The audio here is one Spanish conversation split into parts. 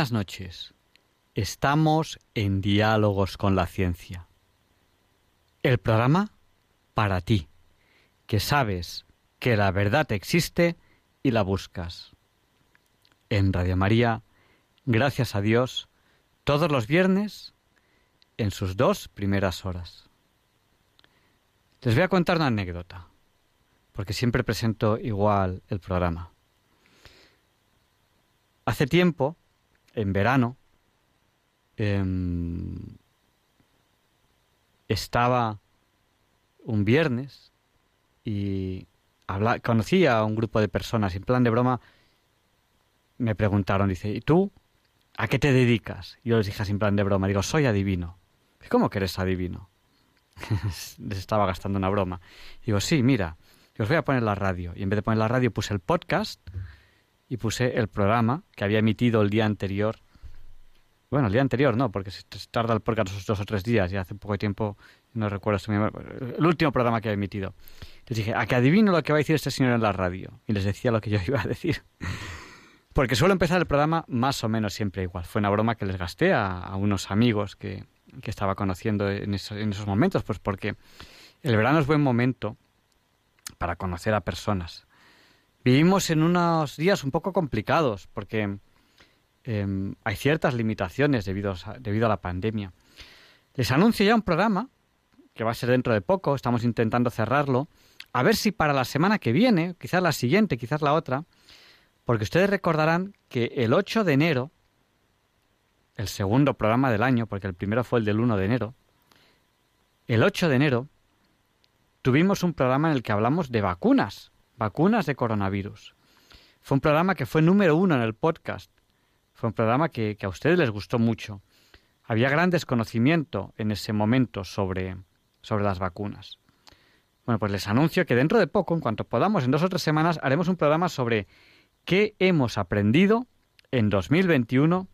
Buenas noches. Estamos en Diálogos con la Ciencia. El programa para ti, que sabes que la verdad existe y la buscas. En Radio María, gracias a Dios, todos los viernes en sus dos primeras horas. Les voy a contar una anécdota, porque siempre presento igual el programa. Hace tiempo en verano, em, estaba un viernes y habla, conocí a un grupo de personas y en plan de broma me preguntaron, dice, ¿y tú a qué te dedicas? Yo les dije así en plan de broma, digo, soy adivino. ¿Cómo que eres adivino? les estaba gastando una broma. Digo, sí, mira, os voy a poner la radio. Y en vez de poner la radio puse el podcast y puse el programa que había emitido el día anterior. Bueno, el día anterior no, porque se tarda el podcast dos o tres días y hace poco tiempo, no recuerdo, el último programa que había emitido. Les dije, a que adivino lo que va a decir este señor en la radio. Y les decía lo que yo iba a decir. Porque suelo empezar el programa más o menos siempre igual. Fue una broma que les gasté a, unos amigos que, que, estaba conociendo en esos, en esos momentos, pues porque el verano es buen momento para conocer a personas Vivimos en unos días un poco complicados porque em, hay ciertas limitaciones debido a, debido a la pandemia. Les anuncio ya un programa que va a ser dentro de poco, estamos intentando cerrarlo, a ver si para la semana que viene, quizás la siguiente, quizás la otra, porque ustedes recordarán que el 8 de enero, el segundo programa del año, porque el primero fue el del 1 de enero, el 8 de enero tuvimos un programa en el que hablamos de vacunas vacunas de coronavirus. Fue un programa que fue número uno en el podcast. Fue un programa que, a ustedes les gustó mucho. Había gran desconocimiento en ese momento sobre, sobre las vacunas. Bueno, pues les anuncio que dentro de poco, en cuanto podamos, en dos o tres semanas, haremos un programa sobre qué hemos aprendido en 2021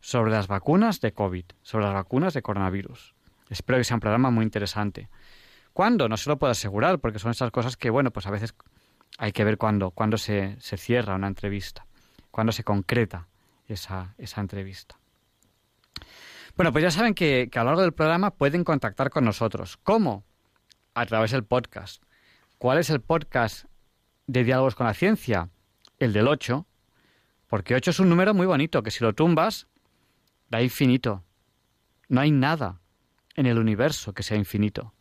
sobre las vacunas de COVID, sobre las vacunas de coronavirus. Espero que sea un programa muy interesante. ¿Cuándo? No se lo puedo asegurar, porque son esas cosas que, bueno, pues a veces hay que ver cuándo, cuándo se, se, cierra una entrevista, cuándo se concreta esa, esa entrevista. Bueno, pues ya saben que, que, a lo largo del programa pueden contactar con nosotros. ¿Cómo? A través del podcast. ¿Cuál es el podcast de Diálogos con la Ciencia? El del 8. Porque 8 es un número muy bonito, que si lo tumbas, da infinito. No hay nada en el universo que sea infinito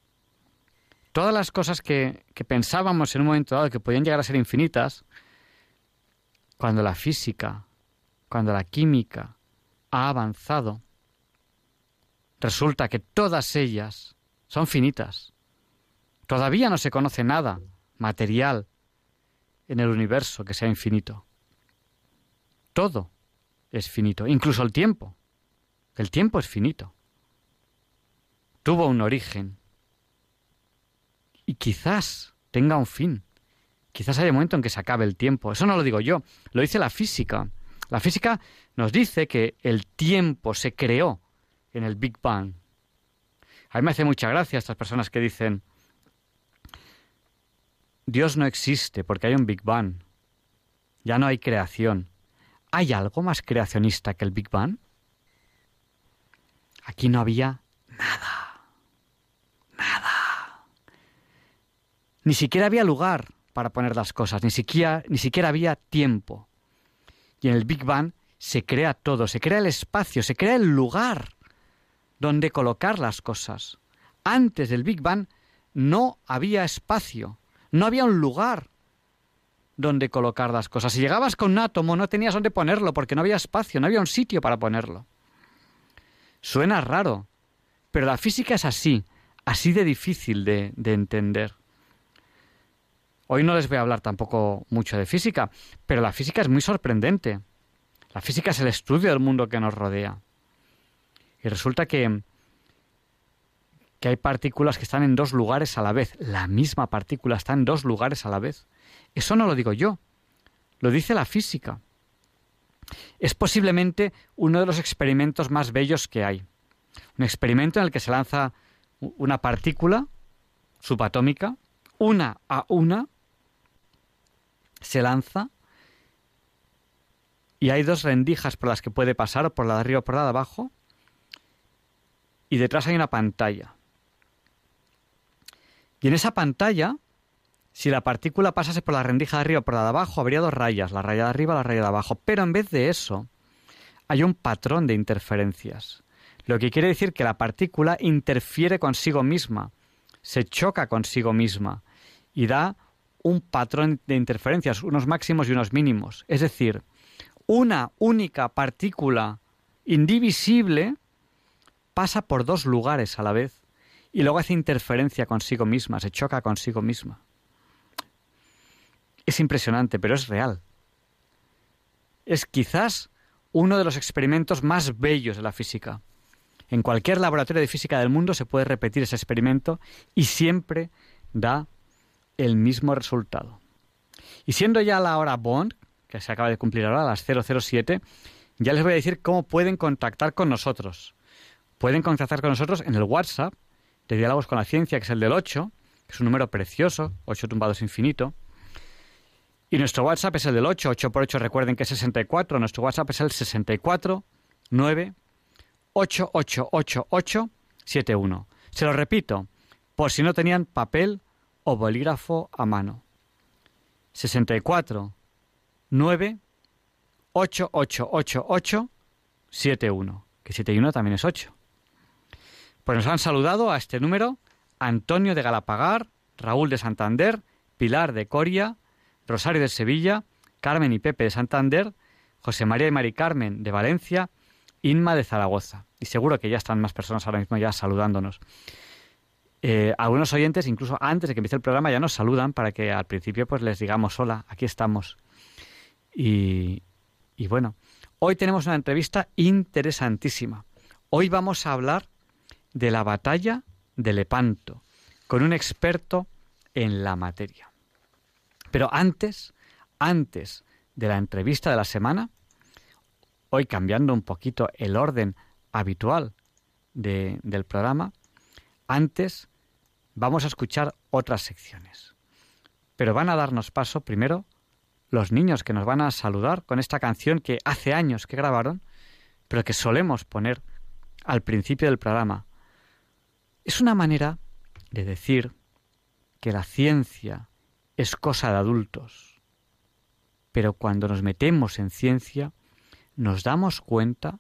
todas las cosas que, pensábamos en un momento dado que podían llegar a ser infinitas, cuando la física, cuando la química ha avanzado, resulta que todas ellas son finitas. Todavía no se conoce nada material en el universo que sea infinito. Todo es finito, incluso el tiempo. El tiempo es finito. Tuvo un origen, y quizás tenga un fin. Quizás haya un momento en que se acabe el tiempo. Eso no lo digo yo, lo dice la física. La física nos dice que el tiempo se creó en el Big Bang. A mí me hace mucha gracia estas personas que dicen, Dios no existe porque hay un Big Bang. Ya no hay creación. ¿Hay algo más creacionista que el Big Bang? Aquí no había nada. Ni siquiera había lugar para poner las cosas, ni siquiera, ni siquiera había tiempo. Y en el Big Bang se crea todo, se crea el espacio, se crea el lugar donde colocar las cosas. Antes del Big Bang no había espacio, no había un lugar donde colocar las cosas. Si llegabas con un átomo no tenías dónde ponerlo porque no había espacio, no había un sitio para ponerlo. Suena raro, pero la física es así, así de difícil de, de entender. Hoy no les voy a hablar tampoco mucho de física, pero la física es muy sorprendente. La física es el estudio del mundo que nos rodea. Y resulta que, que hay partículas que están en dos lugares a la vez. La misma partícula está en dos lugares a la vez. Eso no lo digo yo, lo dice la física. Es posiblemente uno de los experimentos más bellos que hay. Un experimento en el que se lanza una partícula subatómica, una a una, se lanza y hay dos rendijas por las que puede pasar, por la de arriba o por la de abajo, y detrás hay una pantalla. Y en esa pantalla, si la partícula pasase por la rendija de arriba o por la de abajo, habría dos rayas, la raya de arriba y la raya de abajo. Pero en vez de eso, hay un patrón de interferencias. Lo que quiere decir que la partícula interfiere consigo misma, se choca consigo misma y da un patrón de interferencias, unos máximos y unos mínimos. Es decir, una única partícula indivisible pasa por dos lugares a la vez y luego hace interferencia consigo misma, se choca consigo misma. Es impresionante, pero es real. Es quizás uno de los experimentos más bellos de la física. En cualquier laboratorio de física del mundo se puede repetir ese experimento y siempre da el mismo resultado. Y siendo ya la hora Bond, que se acaba de cumplir ahora, a las 007, ya les voy a decir cómo pueden contactar con nosotros pueden contactar con nosotros en el WhatsApp de Diálogos con la Ciencia, que es el del 8, que es un número precioso, 8 tumbados infinito. Y nuestro WhatsApp es el del 8, 8 por 8 recuerden que es 64, nuestro WhatsApp es el 64 9 71. Se lo repito, por si no tenían papel o bolígrafo a mano. 64 9 71, que 71 también es 8. Pues nos han saludado a este número Antonio de Galapagar, Raúl de Santander, Pilar de Coria, Rosario de Sevilla, Carmen y Pepe de Santander, José María y Mari Carmen de Valencia, Inma de Zaragoza. Y seguro que ya están más personas ahora mismo ya saludándonos. Eh, algunos oyentes, incluso antes de que empiece el programa, ya nos saludan para que al principio pues les digamos hola, aquí estamos. y bueno, hoy tenemos una entrevista interesantísima. Hoy vamos a hablar de la batalla de Lepanto, con un experto en la materia. Pero antes, antes de la entrevista de la semana, hoy cambiando un poquito el orden habitual del programa, antes vamos a escuchar otras secciones. Pero van a darnos paso primero los niños que nos van a saludar con esta canción que hace años que grabaron, pero que solemos poner al principio del programa, es una manera de decir que la ciencia es cosa de adultos, pero cuando nos metemos en ciencia nos damos cuenta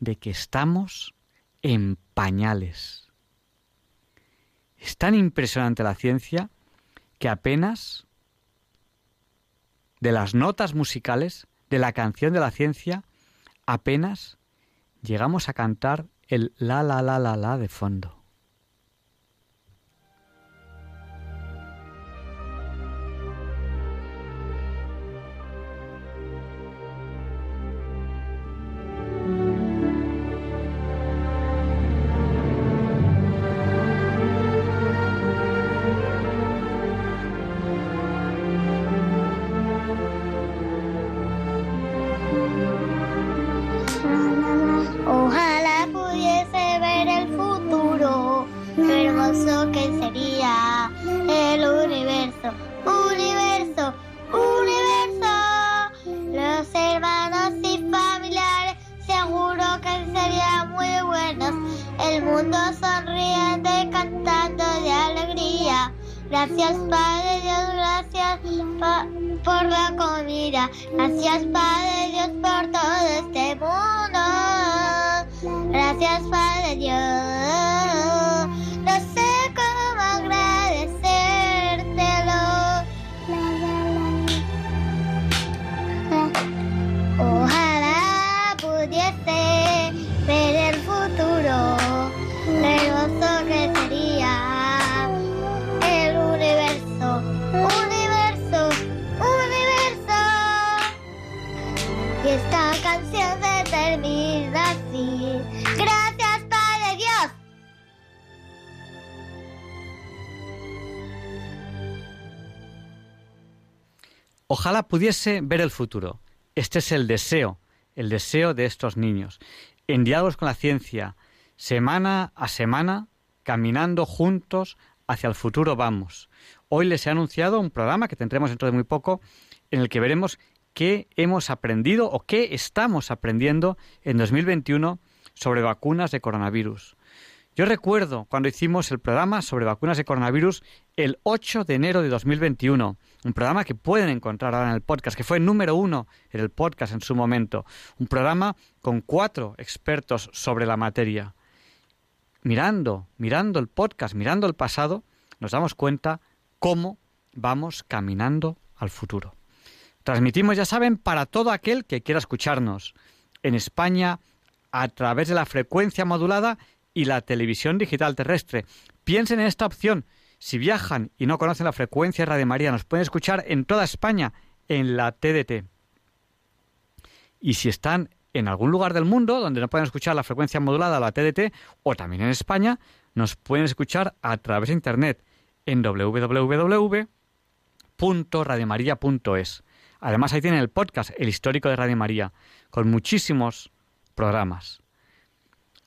de que estamos en pañales. Es tan impresionante la ciencia que apenas de las notas musicales de la canción de la ciencia apenas llegamos a cantar el la la la la la de fondo. Pudiese ver el futuro. Este es el deseo, el deseo de estos niños. En diálogos con la ciencia, semana a semana, caminando juntos hacia el futuro vamos. Hoy les he anunciado un programa que tendremos dentro de muy poco en el que veremos qué hemos aprendido o qué estamos aprendiendo en 2021 sobre vacunas de coronavirus. Yo recuerdo cuando hicimos el programa sobre vacunas de coronavirus el 8 de enero de 2021, un programa que pueden encontrar ahora en el podcast, que fue número uno en el podcast en su momento, un programa con cuatro expertos sobre la materia. Mirando, mirando el podcast, mirando el pasado, nos damos cuenta cómo vamos caminando al futuro. Transmitimos, ya saben, para todo aquel que quiera escucharnos. En España, a través de la frecuencia modulada y la televisión digital terrestre. Piensen en esta opción. Si viajan y no conocen la frecuencia de Radio María, nos pueden escuchar en toda España en la TDT. Y si están en algún lugar del mundo donde no pueden escuchar la frecuencia modulada la TDT, o también en España, nos pueden escuchar a través de Internet en www.radiomaria.es. Además, ahí tienen el podcast, el histórico de Radio María, con muchísimos programas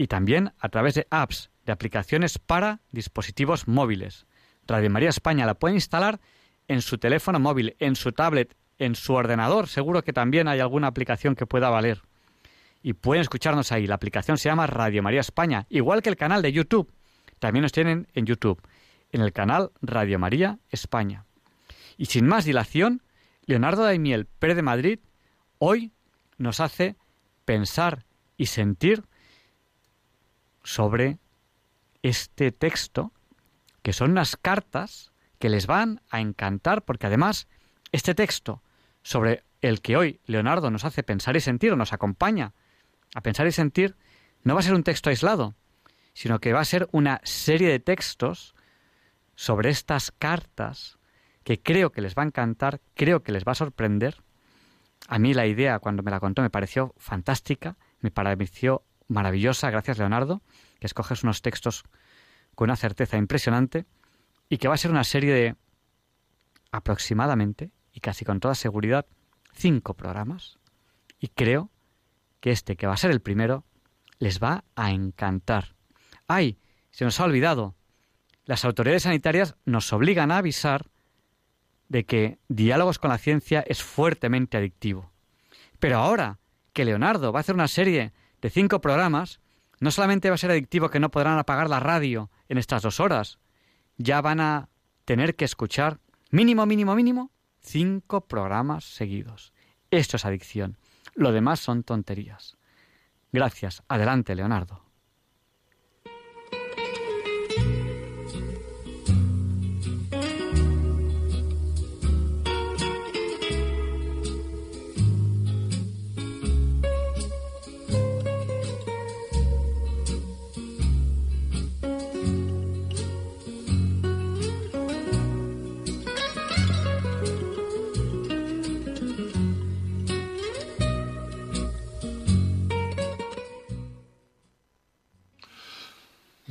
y también a través de apps, de aplicaciones para dispositivos móviles. Radio María España la puede instalar en su teléfono móvil, en su tablet, en su ordenador. Seguro que también hay alguna aplicación que pueda valer. Y pueden escucharnos ahí. La aplicación se llama Radio María España, igual que el canal de YouTube. También nos tienen en YouTube, en el canal Radio María España. Y sin más dilación, Leonardo Daimiel Pérez de Madrid hoy nos hace pensar y sentir sobre este texto, que son unas cartas que les van a encantar, porque además este texto sobre el que hoy Leonardo nos hace pensar y sentir, o nos acompaña a pensar y sentir, no va a ser un texto aislado, sino que va a ser una serie de textos sobre estas cartas que creo que les va a encantar, creo que les va a sorprender. A mí la idea, cuando me la contó, me pareció fantástica, me pareció maravillosa, gracias Leonardo, que escoges unos textos con una certeza impresionante y que va a ser una serie de aproximadamente y casi con toda seguridad cinco programas y creo que este que va a ser el primero les va a encantar. ¡Ay! Se nos ha olvidado. Las autoridades sanitarias nos obligan a avisar de que diálogos con la ciencia es fuertemente adictivo. Pero ahora que Leonardo va a hacer una serie de cinco programas, no solamente va a ser adictivo que no podrán apagar la radio en estas dos horas, ya van a tener que escuchar mínimo, mínimo, mínimo, cinco programas seguidos. Esto es adicción. Lo demás son tonterías. Gracias. Adelante, Leonardo.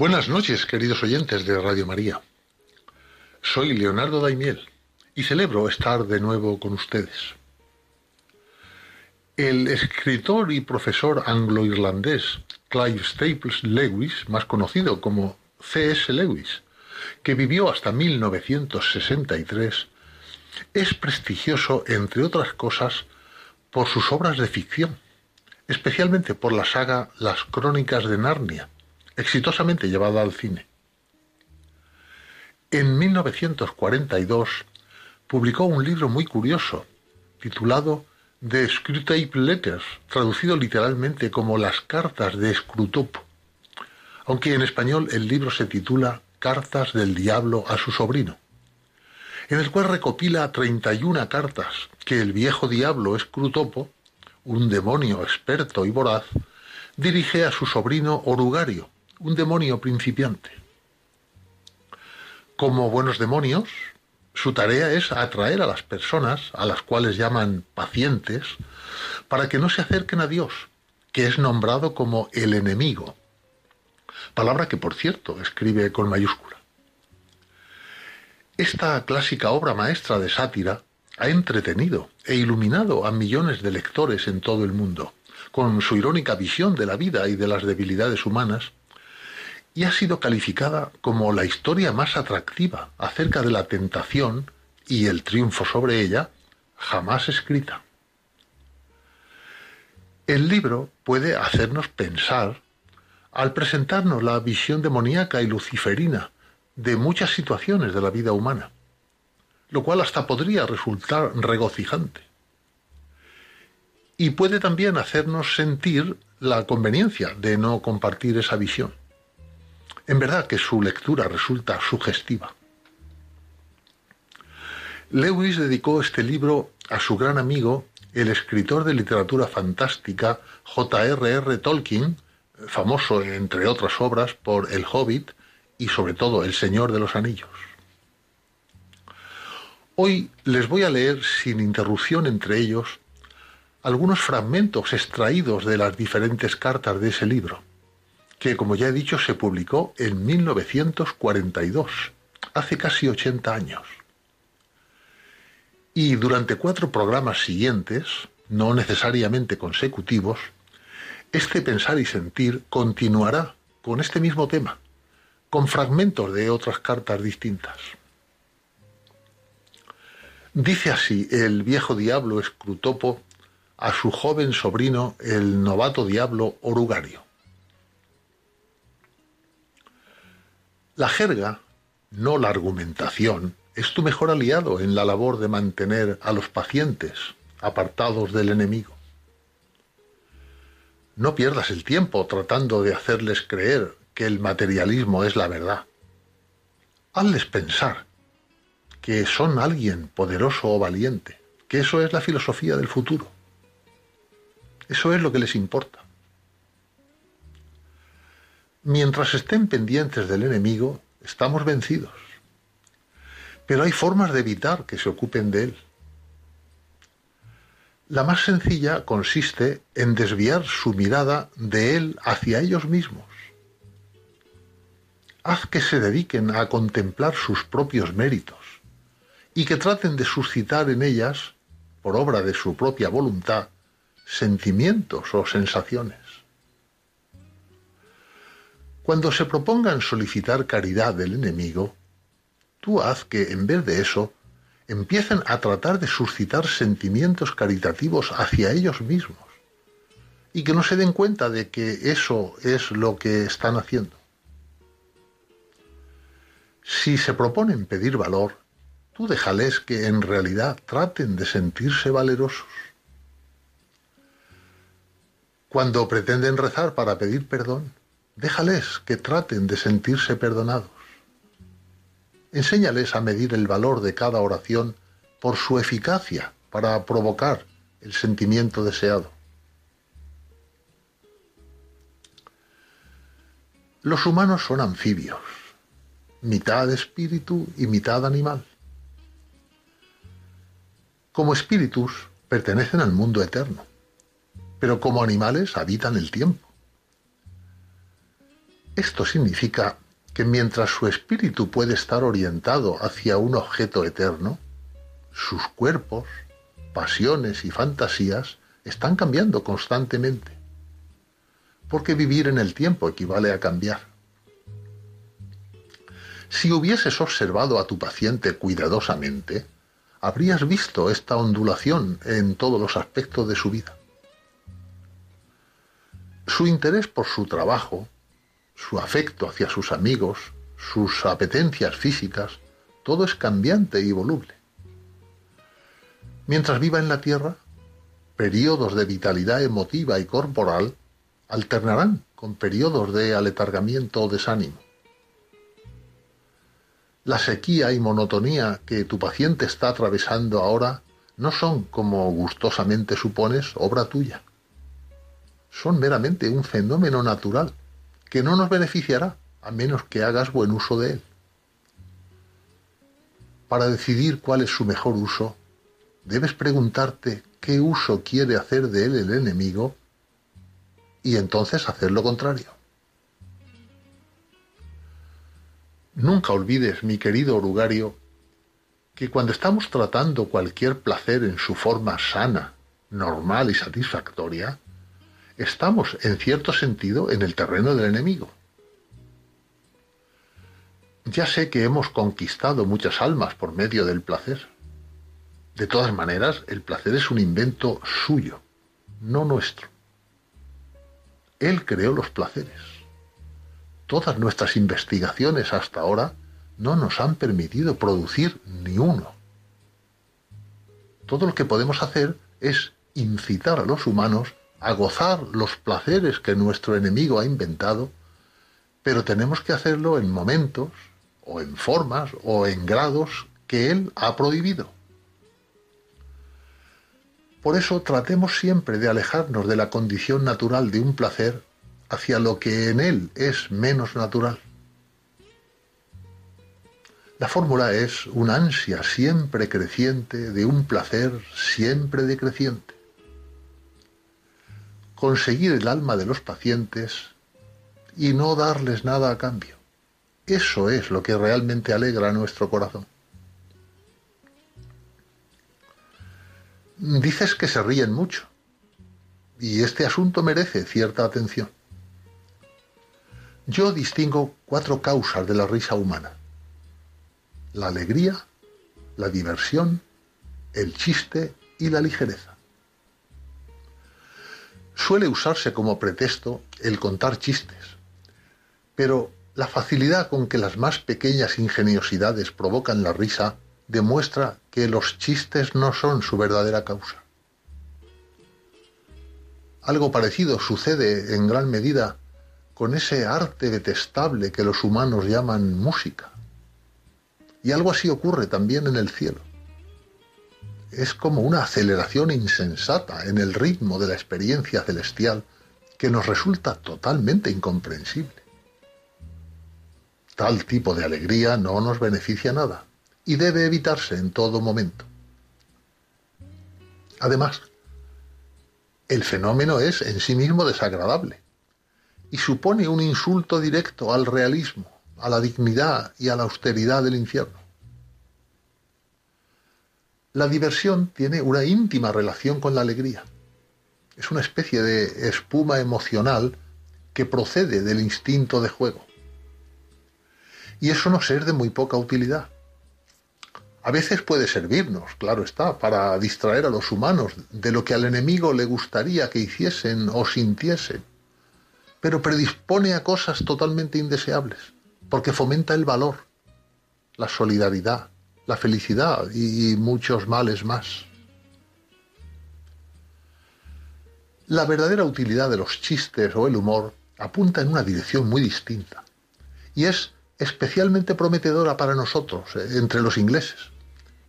Buenas noches, queridos oyentes de Radio María. Soy Leonardo Daimiel y celebro estar de nuevo con ustedes. El escritor y profesor anglo-irlandés Clive Staples Lewis, más conocido como C.S. Lewis, que vivió hasta 1963, es prestigioso, entre otras cosas, por sus obras de ficción, especialmente por la saga Las Crónicas de Narnia, exitosamente llevada al cine. En 1942 publicó un libro muy curioso, titulado The Screwtape Letters, traducido literalmente como Las cartas de Screwtape, aunque en español el libro se titula Cartas del Diablo a su sobrino, en el cual recopila 31 cartas que el viejo diablo Scrutopo, un demonio experto y voraz, dirige a su sobrino Orugario, un demonio principiante. Como buenos demonios, su tarea es atraer a las personas, a las cuales llaman pacientes, para que no se acerquen a Dios, que es nombrado como el enemigo. Palabra que, por cierto, escribe con mayúscula. Esta clásica obra maestra de sátira ha entretenido e iluminado a millones de lectores en todo el mundo, con su irónica visión de la vida y de las debilidades humanas, y ha sido calificada como la historia más atractiva acerca de la tentación y el triunfo sobre ella jamás escrita. El libro puede hacernos pensar al presentarnos la visión demoníaca y luciferina de muchas situaciones de la vida humana, lo cual hasta podría resultar regocijante. Y puede también hacernos sentir la conveniencia de no compartir esa visión. En verdad que su lectura resulta sugestiva. Lewis dedicó este libro a su gran amigo, el escritor de literatura fantástica J.R.R. Tolkien, famoso entre otras obras por El Hobbit y sobre todo El Señor de los Anillos. Hoy les voy a leer sin interrupción entre ellos algunos fragmentos extraídos de las diferentes cartas de ese libro, que como ya he dicho se publicó en 1942, hace casi 80 años. Y durante cuatro programas siguientes, no necesariamente consecutivos, este pensar y sentir continuará con este mismo tema, con fragmentos de otras cartas distintas. Dice así el viejo diablo Escrutopo a su joven sobrino, el novato diablo Orugario. La jerga, no la argumentación, es tu mejor aliado en la labor de mantener a los pacientes apartados del enemigo. No pierdas el tiempo tratando de hacerles creer que el materialismo es la verdad. Hazles pensar que son alguien poderoso o valiente, que eso es la filosofía del futuro. Eso es lo que les importa. Mientras estén pendientes del enemigo, estamos vencidos. Pero hay formas de evitar que se ocupen de él. La más sencilla consiste en desviar su mirada de él hacia ellos mismos. Haz que se dediquen a contemplar sus propios méritos y que traten de suscitar en ellas, por obra de su propia voluntad, sentimientos o sensaciones. Cuando se propongan solicitar caridad del enemigo, tú haz que en vez de eso empiecen a tratar de suscitar sentimientos caritativos hacia ellos mismos y que no se den cuenta de que eso es lo que están haciendo. Si se proponen pedir valor, tú déjales que en realidad traten de sentirse valerosos. Cuando pretenden rezar para pedir perdón, déjales que traten de sentirse perdonados. Enséñales a medir el valor de cada oración por su eficacia para provocar el sentimiento deseado. Los humanos son anfibios, mitad espíritu y mitad animal. Como espíritus pertenecen al mundo eterno, pero como animales habitan el tiempo. Esto significa que mientras su espíritu puede estar orientado hacia un objeto eterno, sus cuerpos, pasiones y fantasías están cambiando constantemente. Porque vivir en el tiempo equivale a cambiar. Si hubieses observado a tu paciente cuidadosamente, habrías visto esta ondulación en todos los aspectos de su vida. Su interés por su trabajo, su afecto hacia sus amigos, sus apetencias físicas, todo es cambiante y voluble. Mientras viva en la Tierra, periodos de vitalidad emotiva y corporal alternarán con periodos de aletargamiento o desánimo. La sequía y monotonía que tu paciente está atravesando ahora no son, como gustosamente supones, obra tuya. Son meramente un fenómeno natural que no nos beneficiará a menos que hagas buen uso de él. Para decidir cuál es su mejor uso, debes preguntarte qué uso quiere hacer de él el enemigo y entonces hacer lo contrario. Nunca olvides, mi querido orugario, que cuando estamos tratando cualquier placer en su forma sana, normal y satisfactoria, estamos en cierto sentido en el terreno del enemigo. Ya sé que hemos conquistado muchas almas por medio del placer. De todas maneras, el placer es un invento suyo, no nuestro. Él creó los placeres. Todas nuestras investigaciones hasta ahora no nos han permitido producir ni uno. Todo lo que podemos hacer es incitar a los humanos a gozar los placeres que nuestro enemigo ha inventado, pero tenemos que hacerlo en momentos, o en formas, o en grados que él ha prohibido. Por eso tratemos siempre de alejarnos de la condición natural de un placer hacia lo que en él es menos natural. La fórmula es una ansia siempre creciente de un placer siempre decreciente. Conseguir el alma de los pacientes y no darles nada a cambio. Eso es lo que realmente alegra nuestro corazón. Dices que se ríen mucho y este asunto merece cierta atención. Yo distingo cuatro causas de la risa humana. La alegría, la diversión, el chiste y la ligereza. Suele usarse como pretexto el contar chistes, pero la facilidad con que las más pequeñas ingeniosidades provocan la risa demuestra que los chistes no son su verdadera causa. Algo parecido sucede en gran medida con ese arte detestable que los humanos llaman música. Y algo así ocurre también en el cielo. Es como una aceleración insensata en el ritmo de la experiencia celestial que nos resulta totalmente incomprensible. Tal tipo de alegría no nos beneficia nada y debe evitarse en todo momento. Además, el fenómeno es en sí mismo desagradable y supone un insulto directo al realismo, a la dignidad y a la austeridad del infierno. La diversión tiene una íntima relación con la alegría. Es una especie de espuma emocional que procede del instinto de juego. Y eso no es de muy poca utilidad. A veces puede servirnos, claro está, para distraer a los humanos de lo que al enemigo le gustaría que hiciesen o sintiesen, pero predispone a cosas totalmente indeseables, porque fomenta el valor, la solidaridad, la felicidad y muchos males más. La verdadera utilidad de los chistes o el humor apunta en una dirección muy distinta, y es especialmente prometedora para nosotros, eh, entre los ingleses,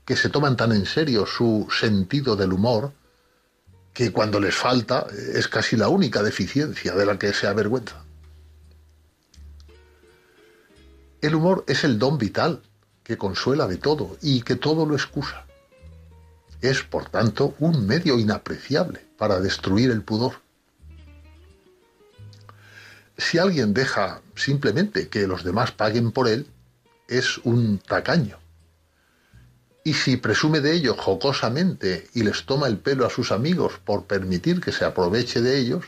que se toman tan en serio su sentido del humor, que cuando les falta eh, es casi la única deficiencia de la que se avergüenza. El humor es el don vital que consuela de todo y que todo lo excusa. Es, por tanto, un medio inapreciable para destruir el pudor si alguien deja simplemente que los demás paguen por él, es un tacaño. Y si presume de ello jocosamente y les toma el pelo a sus amigos por permitir que se aproveche de ellos,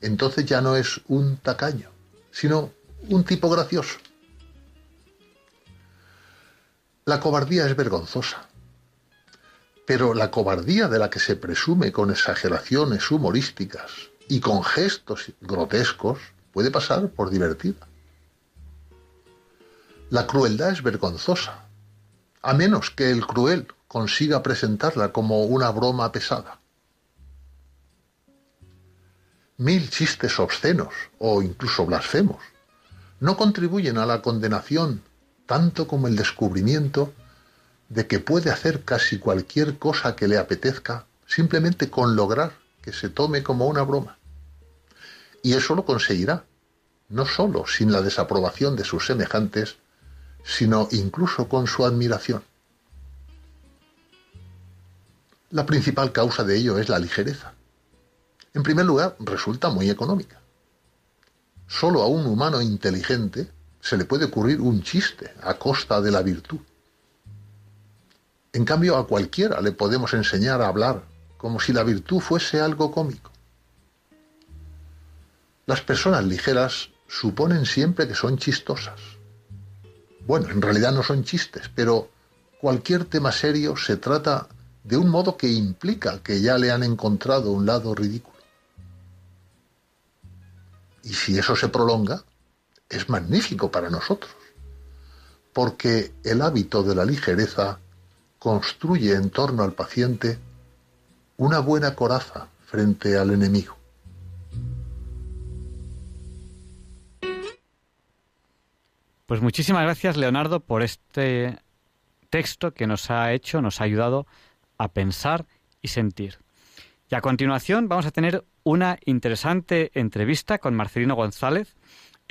entonces ya no es un tacaño, sino un tipo gracioso. La cobardía es vergonzosa, pero la cobardía de la que se presume con exageraciones humorísticas y con gestos grotescos puede pasar por divertida. La crueldad es vergonzosa, a menos que el cruel consiga presentarla como una broma pesada. Mil chistes obscenos o incluso blasfemos no contribuyen a la condenación tanto como el descubrimiento de que puede hacer casi cualquier cosa que le apetezca simplemente con lograr que se tome como una broma. Y eso lo conseguirá, no sólo sin la desaprobación de sus semejantes, sino incluso con su admiración. La principal causa de ello es la ligereza. En primer lugar, resulta muy económica. Solo a un humano inteligente se le puede ocurrir un chiste a costa de la virtud. En cambio, a cualquiera le podemos enseñar a hablar como si la virtud fuese algo cómico. Las personas ligeras suponen siempre que son chistosas. Bueno, en realidad no son chistes, pero cualquier tema serio se trata de un modo que implica que ya le han encontrado un lado ridículo. Y si eso se prolonga, es magnífico para nosotros, porque el hábito de la ligereza construye en torno al paciente una buena coraza frente al enemigo. Pues muchísimas gracias, Leonardo, por este texto que nos ha hecho, nos ha ayudado a pensar y sentir. Y a continuación vamos a tener una interesante entrevista con Marcelino González.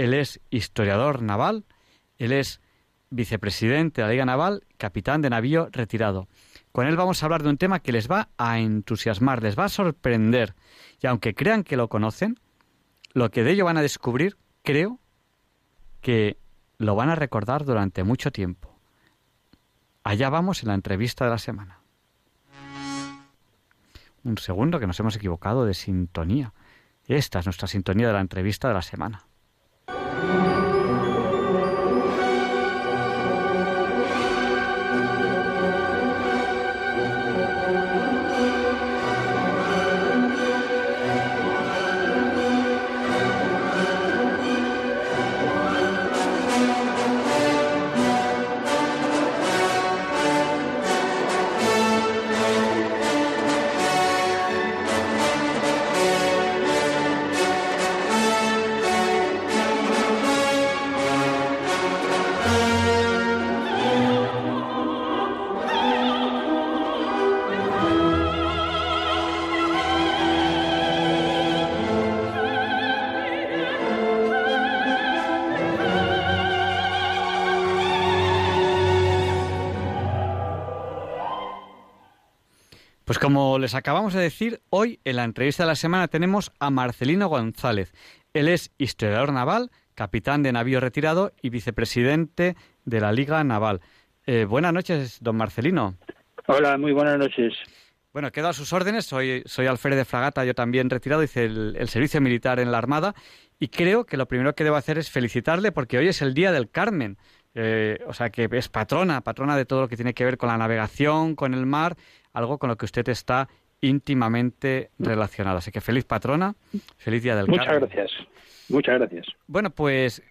Él es historiador naval, él es vicepresidente de la Liga Naval, capitán de navío retirado. Con él vamos a hablar de un tema que les va a entusiasmar, les va a sorprender. Y aunque crean que lo conocen, lo que de ello van a descubrir, creo que lo van a recordar durante mucho tiempo. Allá vamos en la entrevista de la semana. Un segundo, que nos hemos equivocado de sintonía. Esta es nuestra sintonía de la entrevista de la semana. Como les acabamos de decir, hoy en la entrevista de la semana tenemos a Marcelino González. Él es historiador naval, capitán de navío retirado y vicepresidente de la Liga Naval. Eh, buenas noches, don Marcelino. Hola, muy buenas noches. Bueno, quedo a sus órdenes. Soy, soy alférez de fragata, yo también retirado, hice el, servicio militar en la Armada y creo que lo primero que debo hacer es felicitarle porque hoy es el Día del Carmen. Eh, o sea que es patrona, patrona de todo lo que tiene que ver con la navegación, con el mar algo con lo que usted está íntimamente relacionado. Así que feliz patrona, feliz día del Muchas gracias, muchas gracias. Bueno, pues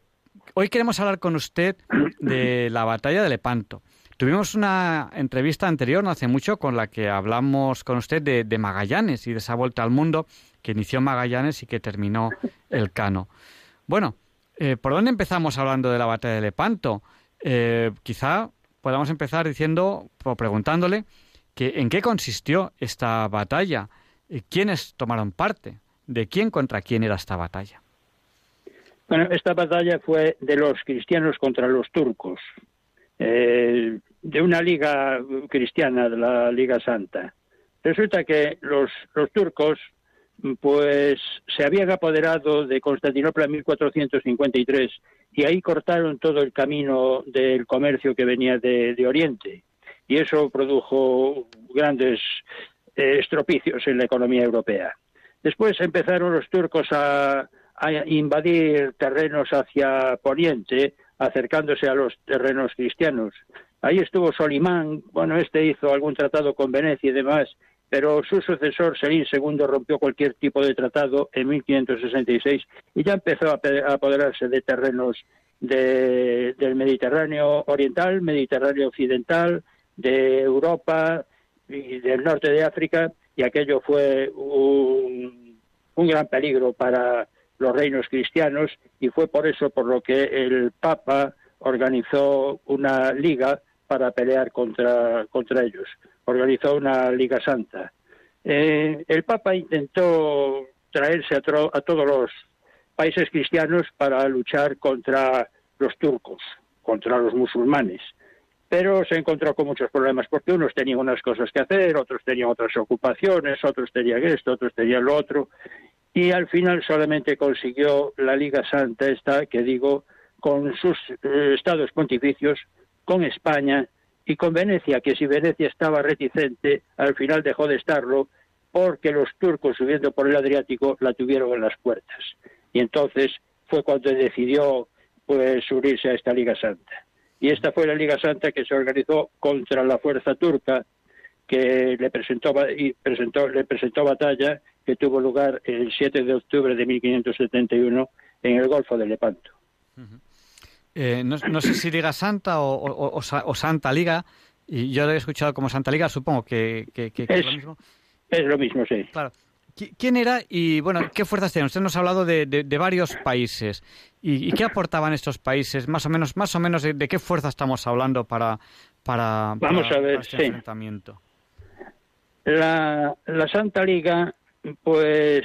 hoy queremos hablar con usted de la batalla de Lepanto. Tuvimos una entrevista anterior, no hace mucho, con la que hablamos con usted de, Magallanes y de esa vuelta al mundo que inició Magallanes y que terminó el Cano. Bueno, eh, ¿por dónde empezamos hablando de la batalla de Lepanto? Eh, quizá podamos empezar diciendo o preguntándole ¿En qué consistió esta batalla? ¿Quiénes tomaron parte? ¿De quién contra quién era esta batalla? Bueno, esta batalla fue de los cristianos contra los turcos, eh, de una liga cristiana, de la Liga Santa. Resulta que los, los turcos pues se habían apoderado de Constantinopla en 1453 y ahí cortaron todo el camino del comercio que venía de Oriente y eso produjo grandes eh, estropicios en la economía europea. Después empezaron los turcos a, invadir terrenos hacia Poniente, acercándose a los terrenos cristianos. Ahí estuvo Solimán, bueno, este hizo algún tratado con Venecia y demás, pero su sucesor, Selim II, rompió cualquier tipo de tratado en 1566 y ya empezó a apoderarse de terrenos del Mediterráneo oriental, Mediterráneo occidental, de Europa y del norte de África y aquello fue un, gran peligro para los reinos cristianos y fue por eso por lo que el Papa organizó una liga para pelear contra, contra ellos. Organizó una liga santa. Eh, el Papa intentó traerse a, a, todos los países cristianos para luchar contra los turcos, contra los musulmanes pero se encontró con muchos problemas porque unos tenían unas cosas que hacer, otros tenían otras ocupaciones, otros tenían esto, otros tenían lo otro, y al final solamente consiguió la Liga Santa esta, que digo, con sus eh, estados pontificios, con España y con Venecia, que si Venecia estaba reticente, al final dejó de estarlo, porque los turcos subiendo por el Adriático la tuvieron en las puertas. Y entonces fue cuando decidió pues unirse a esta Liga Santa. Y esta fue la Liga Santa que se organizó contra la fuerza turca que le presentó, y presentó, le presentó batalla que tuvo lugar el 7 de octubre de 1571 en el Golfo de Lepanto. Eh, no, sé si Liga Santa o, Santa Liga, y yo lo he escuchado como Santa Liga, supongo que, es, lo mismo. Es lo mismo, sí. Claro. ¿Quién era y, bueno, qué fuerzas tenían? Usted nos ha hablado de, varios países. ¿Y, qué aportaban estos países? Más o menos, más o menos de, qué fuerza estamos hablando para, para, Vamos a ver, este enfrentamiento? La, la Santa Liga, pues,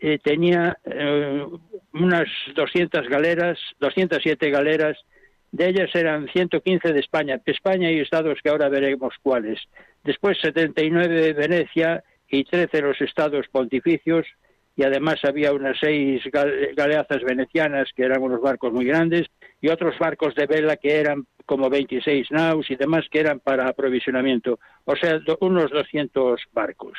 eh, tenía eh, unas 200 galeras, 207 galeras, de ellas eran 115 de España, España y estados que ahora veremos cuáles. Después 79 de Venecia y 13 los estados pontificios y además había unas seis galeazas venecianas que eran unos barcos muy grandes y otros barcos de vela que eran como 26 naus y demás que eran para aprovisionamiento, o sea, unos 200 barcos.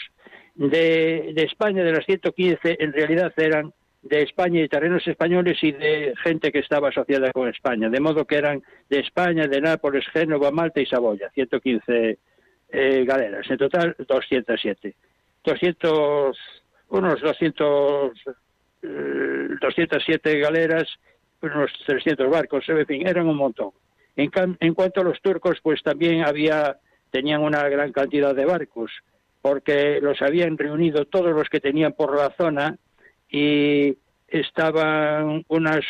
De, de España, de las 115, en realidad eran de España y terrenos españoles y de gente que estaba asociada con España, de modo que eran de España, de Nápoles, Génova, Malta y Saboya, 115 eh, galeras, en total 207. 200, unos 200, 207 eh, galeras, unos 300 barcos, en fin, eran un montón. En, en cuanto a los turcos, pues también había, tenían una gran cantidad de barcos, porque los habían reunido todos los que tenían por la zona y estaban unas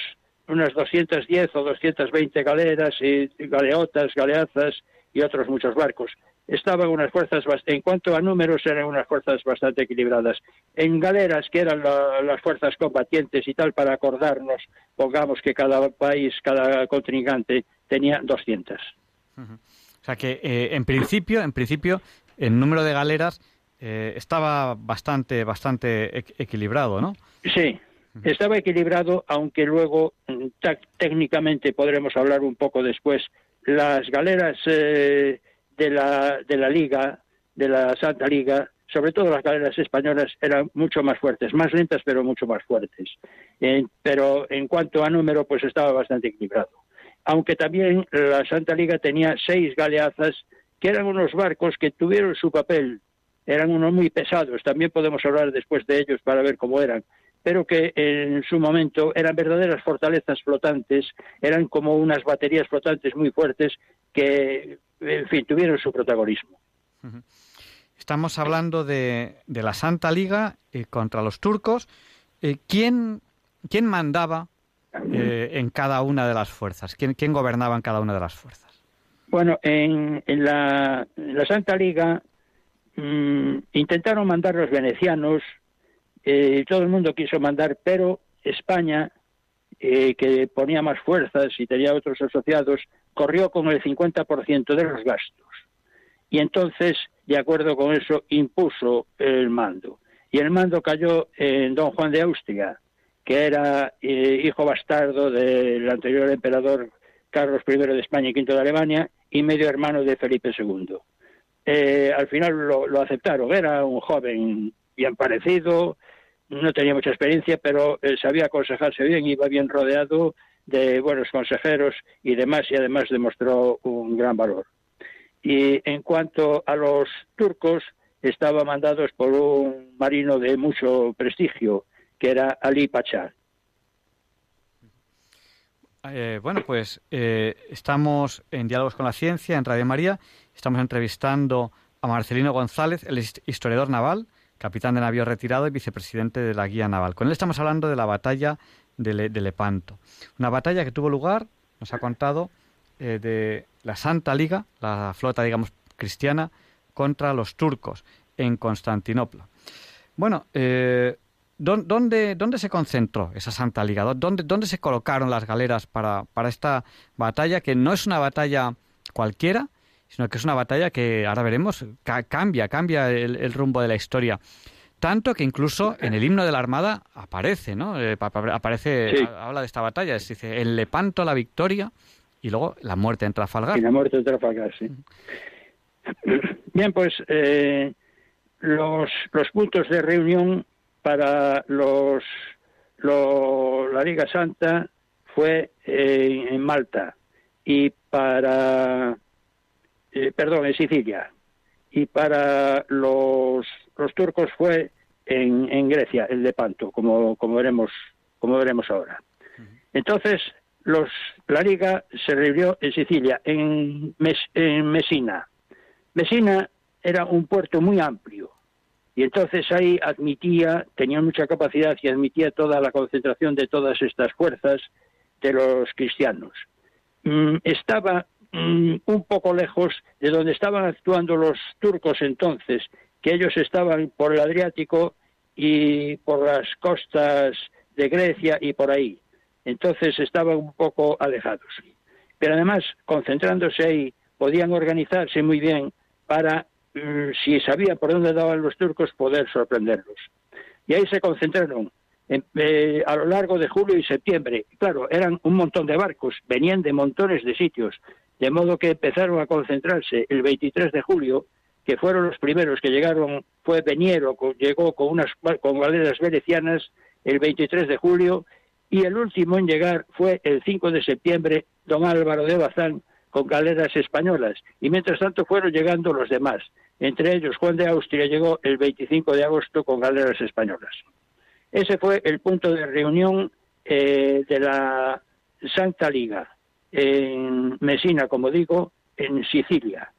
unas 210 o 220 galeras y galeotas, galeazas y otros muchos barcos estaban unas fuerzas, en cuanto a números, eran unas fuerzas bastante equilibradas. En galeras, que eran las fuerzas combatientes y tal, para acordarnos, pongamos que cada país, cada contrincante tenía 200. O sea que, eh, en principio, en principio, el número de galeras eh, estaba bastante, bastante equilibrado, ¿no? Sí, estaba equilibrado, aunque luego mm, técnicamente podremos hablar un poco después. Las galeras eh, de la, de la Liga, de la Santa Liga, sobre todo las galeras españolas eran mucho más fuertes, más lentas pero mucho más fuertes. Eh, pero en cuanto a número, pues estaba bastante equilibrado. Aunque también la Santa Liga tenía seis galeazas, que eran unos barcos que tuvieron su papel, eran unos muy pesados, también podemos hablar después de ellos para ver cómo eran, pero que en su momento eran verdaderas fortalezas flotantes, eran como unas baterías flotantes muy fuertes que en fin, tuvieron su protagonismo. Estamos hablando de, la Santa Liga eh, contra los turcos. Eh, ¿quién, ¿Quién mandaba eh, en cada una de las fuerzas? ¿Quién, ¿Quién, gobernaba en cada una de las fuerzas? Bueno, en, la, Santa Liga mm, intentaron mandar los venecianos, todo el mundo quiso mandar, pero España, que ponía más fuerzas y tenía otros asociados, corrió con el 50% de los gastos. Y entonces, de acuerdo con eso, impuso el mando. Y el mando cayó en don Juan de Austria, que era eh, hijo bastardo del anterior emperador Carlos I de España y V de Alemania y medio hermano de Felipe II. Eh, al final lo, aceptaron, era un joven bien parecido, no tenía mucha experiencia, pero eh, sabía aconsejarse bien, iba bien rodeado de buenos consejeros y demás, y además demostró un gran valor. Y en cuanto a los turcos, estaban mandados por un marino de mucho prestigio, que era Ali Pachá. Eh, bueno, pues eh, estamos en Diálogos con la Ciencia, en Radio María. Estamos entrevistando a Marcelino González, el historiador naval, capitán de navío retirado y vicepresidente de la Guía Naval. Con él estamos hablando de la batalla de, Lepanto. Una batalla que tuvo lugar, nos ha contado, eh, de la Santa Liga, la flota, digamos, cristiana, contra los turcos en Constantinopla. Bueno, eh, ¿dónde, ¿dónde, se concentró esa Santa Liga? ¿Dónde, dónde se colocaron las galeras para, para, esta batalla, que no es una batalla cualquiera, sino que es una batalla que ahora veremos, cambia, cambia el rumbo de la historia? Tanto que incluso en el himno de la Armada aparece, ¿no? Eh, aparece, habla de esta batalla, dice, en Lepanto la victoria y luego la muerte en Trafalgar. Y la muerte en Trafalgar, sí. Bien, pues eh, los, los puntos de reunión para los la Liga Santa fue eh, en Malta y para eh, perdón en Sicilia. Y para los, los turcos fue en, en Grecia el Lepanto como como veremos como veremos ahora. Entonces los la liga se reunió en Sicilia en, en Mesina. Mesina era un puerto muy amplio. Y entonces ahí admitía, tenía mucha capacidad y admitía toda la concentración de todas estas fuerzas de los cristianos. Mm, estaba mm, un poco lejos de donde estaban actuando los turcos entonces, que ellos estaban por el Adriático y por las costas de Grecia y por ahí. Entonces estaban un poco alejados. Pero además, concentrándose ahí, podían organizarse muy bien para Mm, si sabían por dónde daban los turcos, poder sorprenderlos. Y ahí se concentraron eh, a lo largo de julio y septiembre. Claro, eran un montón de barcos, venían de montones de sitios, de modo que empezaron a concentrarse el 23 de julio, que fueron los primeros que llegaron, fue Veniero, llegó con unas con galeras venecianas el 23 de julio, y el último en llegar fue el 5 de septiembre, don Álvaro de Bazán, con galeras españolas, y mientras tanto fueron llegando los demás. Entre ellos, Juan de Austria llegó el 25 de agosto con galeras españolas. Ese fue el punto de reunión eh, de la Santa Liga en Mesina, como digo, en Sicilia.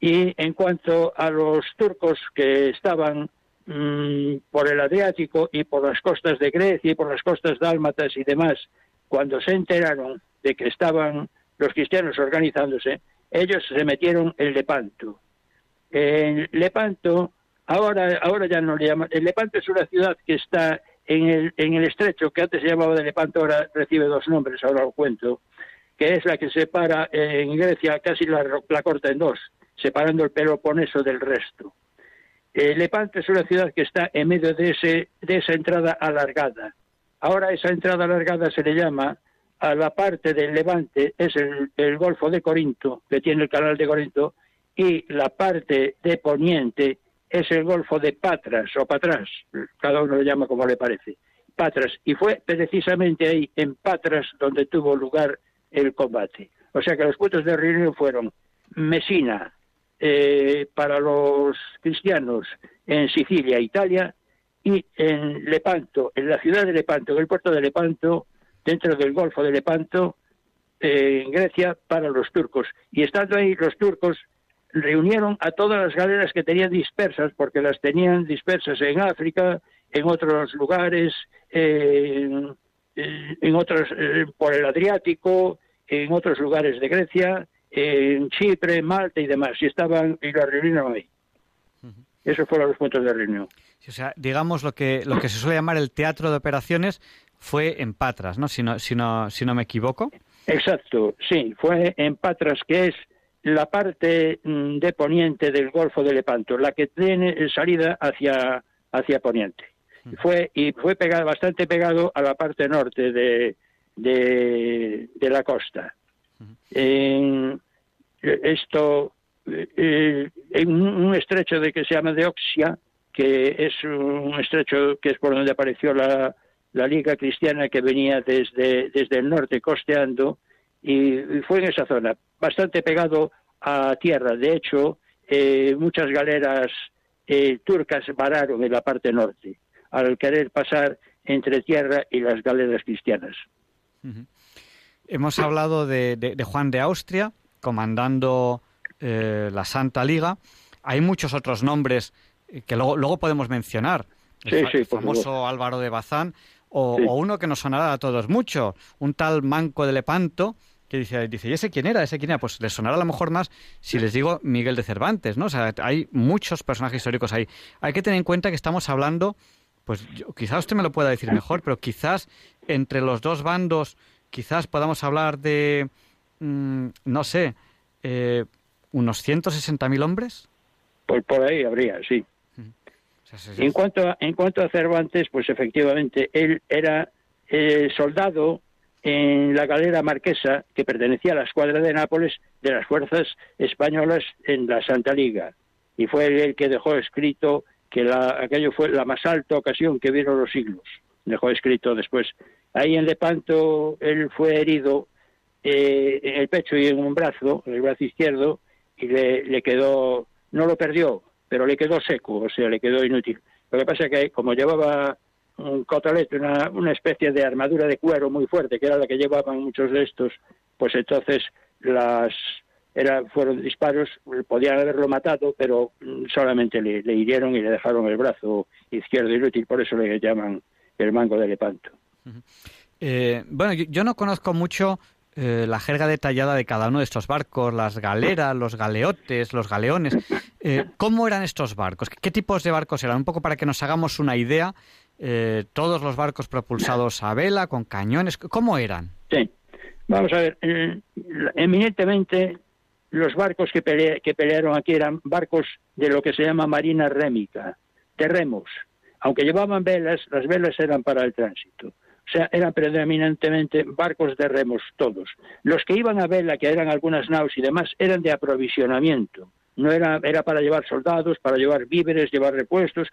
Y en cuanto a los turcos que estaban mm, por el Adriático y por las costas de Grecia y por las costas dálmatas y demás, cuando se enteraron de que estaban los cristianos organizándose, ellos se metieron en Lepanto. En Lepanto, ahora, ahora ya no le llaman, Lepanto es una ciudad que está en el, en el estrecho, que antes se llamaba de Lepanto, ahora recibe dos nombres, ahora lo cuento, que es la que separa en Grecia, casi la, corta en dos, separando el Peloponeso del resto. Lepanto es una ciudad que está en medio de, ese, de esa entrada alargada. Ahora esa entrada alargada se le llama a la parte del levante, es el, el Golfo de Corinto, que tiene el canal de Corinto, y la parte de poniente es el Golfo de Patras o Patras, cada uno lo llama como le parece, Patras, y fue precisamente ahí, en Patras, donde tuvo lugar el combate. O sea que los puntos de reunión fueron Mesina, eh, para los cristianos en Sicilia, Italia, y en Lepanto, en la ciudad de Lepanto, en el puerto de Lepanto, dentro del Golfo de Lepanto, eh, en Grecia, para los turcos. Y estando ahí los turcos, reunieron a todas las galeras que tenían dispersas, porque las tenían dispersas en África, en otros lugares, en, otros, eh, por el Adriático, en otros lugares de Grecia, en Chipre, Malta y demás, y estaban y las reunieron ahí. Esos fueron los puntos de reunión. o sea, digamos lo que lo que se suele llamar el teatro de operaciones fue en Patras, ¿no? Si no si no si no me equivoco. Exacto, sí, fue en Patras, que es la parte mm, de poniente del Golfo de Lepanto, la que tiene salida hacia, hacia poniente. Fue, y fue pegado, bastante pegado a la parte norte de, de, la costa. En, esto, eh, en un estrecho de que se llama de Oxia, que es un estrecho que es por donde apareció la, la Liga Cristiana que venía desde, desde el norte costeando, y fue en esa zona, bastante pegado a tierra. De hecho, eh, muchas galeras eh, turcas vararon en la parte norte al querer pasar entre tierra y las galeras cristianas. Hemos hablado de, Juan de Austria comandando eh, la Santa Liga. Hay muchos otros nombres que luego, luego podemos mencionar. el, famoso Álvaro de Bazán o, o, uno que nos sonará a todos mucho, un tal Manco de Lepanto, que dice, dice, ¿y ese quién era? ¿Ese quién era? Pues les sonará a lo mejor más si les digo Miguel de Cervantes, ¿no? O sea, hay muchos personajes históricos ahí. Hay que tener en cuenta que estamos hablando, pues quizás usted me lo pueda decir mejor, pero quizás entre los dos bandos, quizás podamos hablar de, mm, no sé, eh, unos 160.000 hombres. Pues por ahí habría, sí. En cuanto a, en cuanto a Cervantes, pues efectivamente él era eh, soldado en la galera marquesa, que pertenecía a la escuadra de Nápoles de las fuerzas españolas en la Santa Liga. Y fue el que dejó escrito que aquello fue la más alta ocasión que vieron los siglos. Dejó escrito después. Ahí en Lepanto él fue herido eh, en el pecho y en un brazo, en el brazo izquierdo, y le, le quedó, no lo perdió, pero le quedó seco, o sea, le quedó inútil. Lo que pasa es que como llevaba un cotalete, una, una especie de armadura de cuero muy fuerte, que era la que llevaban muchos de estos, pues entonces las era, fueron disparos, podían haberlo matado, pero solamente le, hirieron y le dejaron el brazo izquierdo inútil, por eso le llaman el mango de Lepanto. Eh, bueno, yo, no conozco mucho eh, la jerga detallada de cada uno de estos barcos, las galeras, los galeotes, los galeones. Eh, ¿Cómo eran estos barcos? ¿Qué, tipos de barcos eran? Un poco para que nos hagamos una idea. Todos los barcos propulsados a vela, con cañones, ¿cómo eran? Sí, vamos a ver, eminentemente los barcos que, que pelearon aquí eran barcos de lo que se llama marina rémica, de remos. Aunque llevaban velas, las velas eran para el tránsito. O sea, eran predominantemente barcos de remos todos. Los que iban a vela, que eran algunas naus y demás, eran de aprovisionamiento. No era, era para llevar soldados, para llevar víveres, llevar repuestos,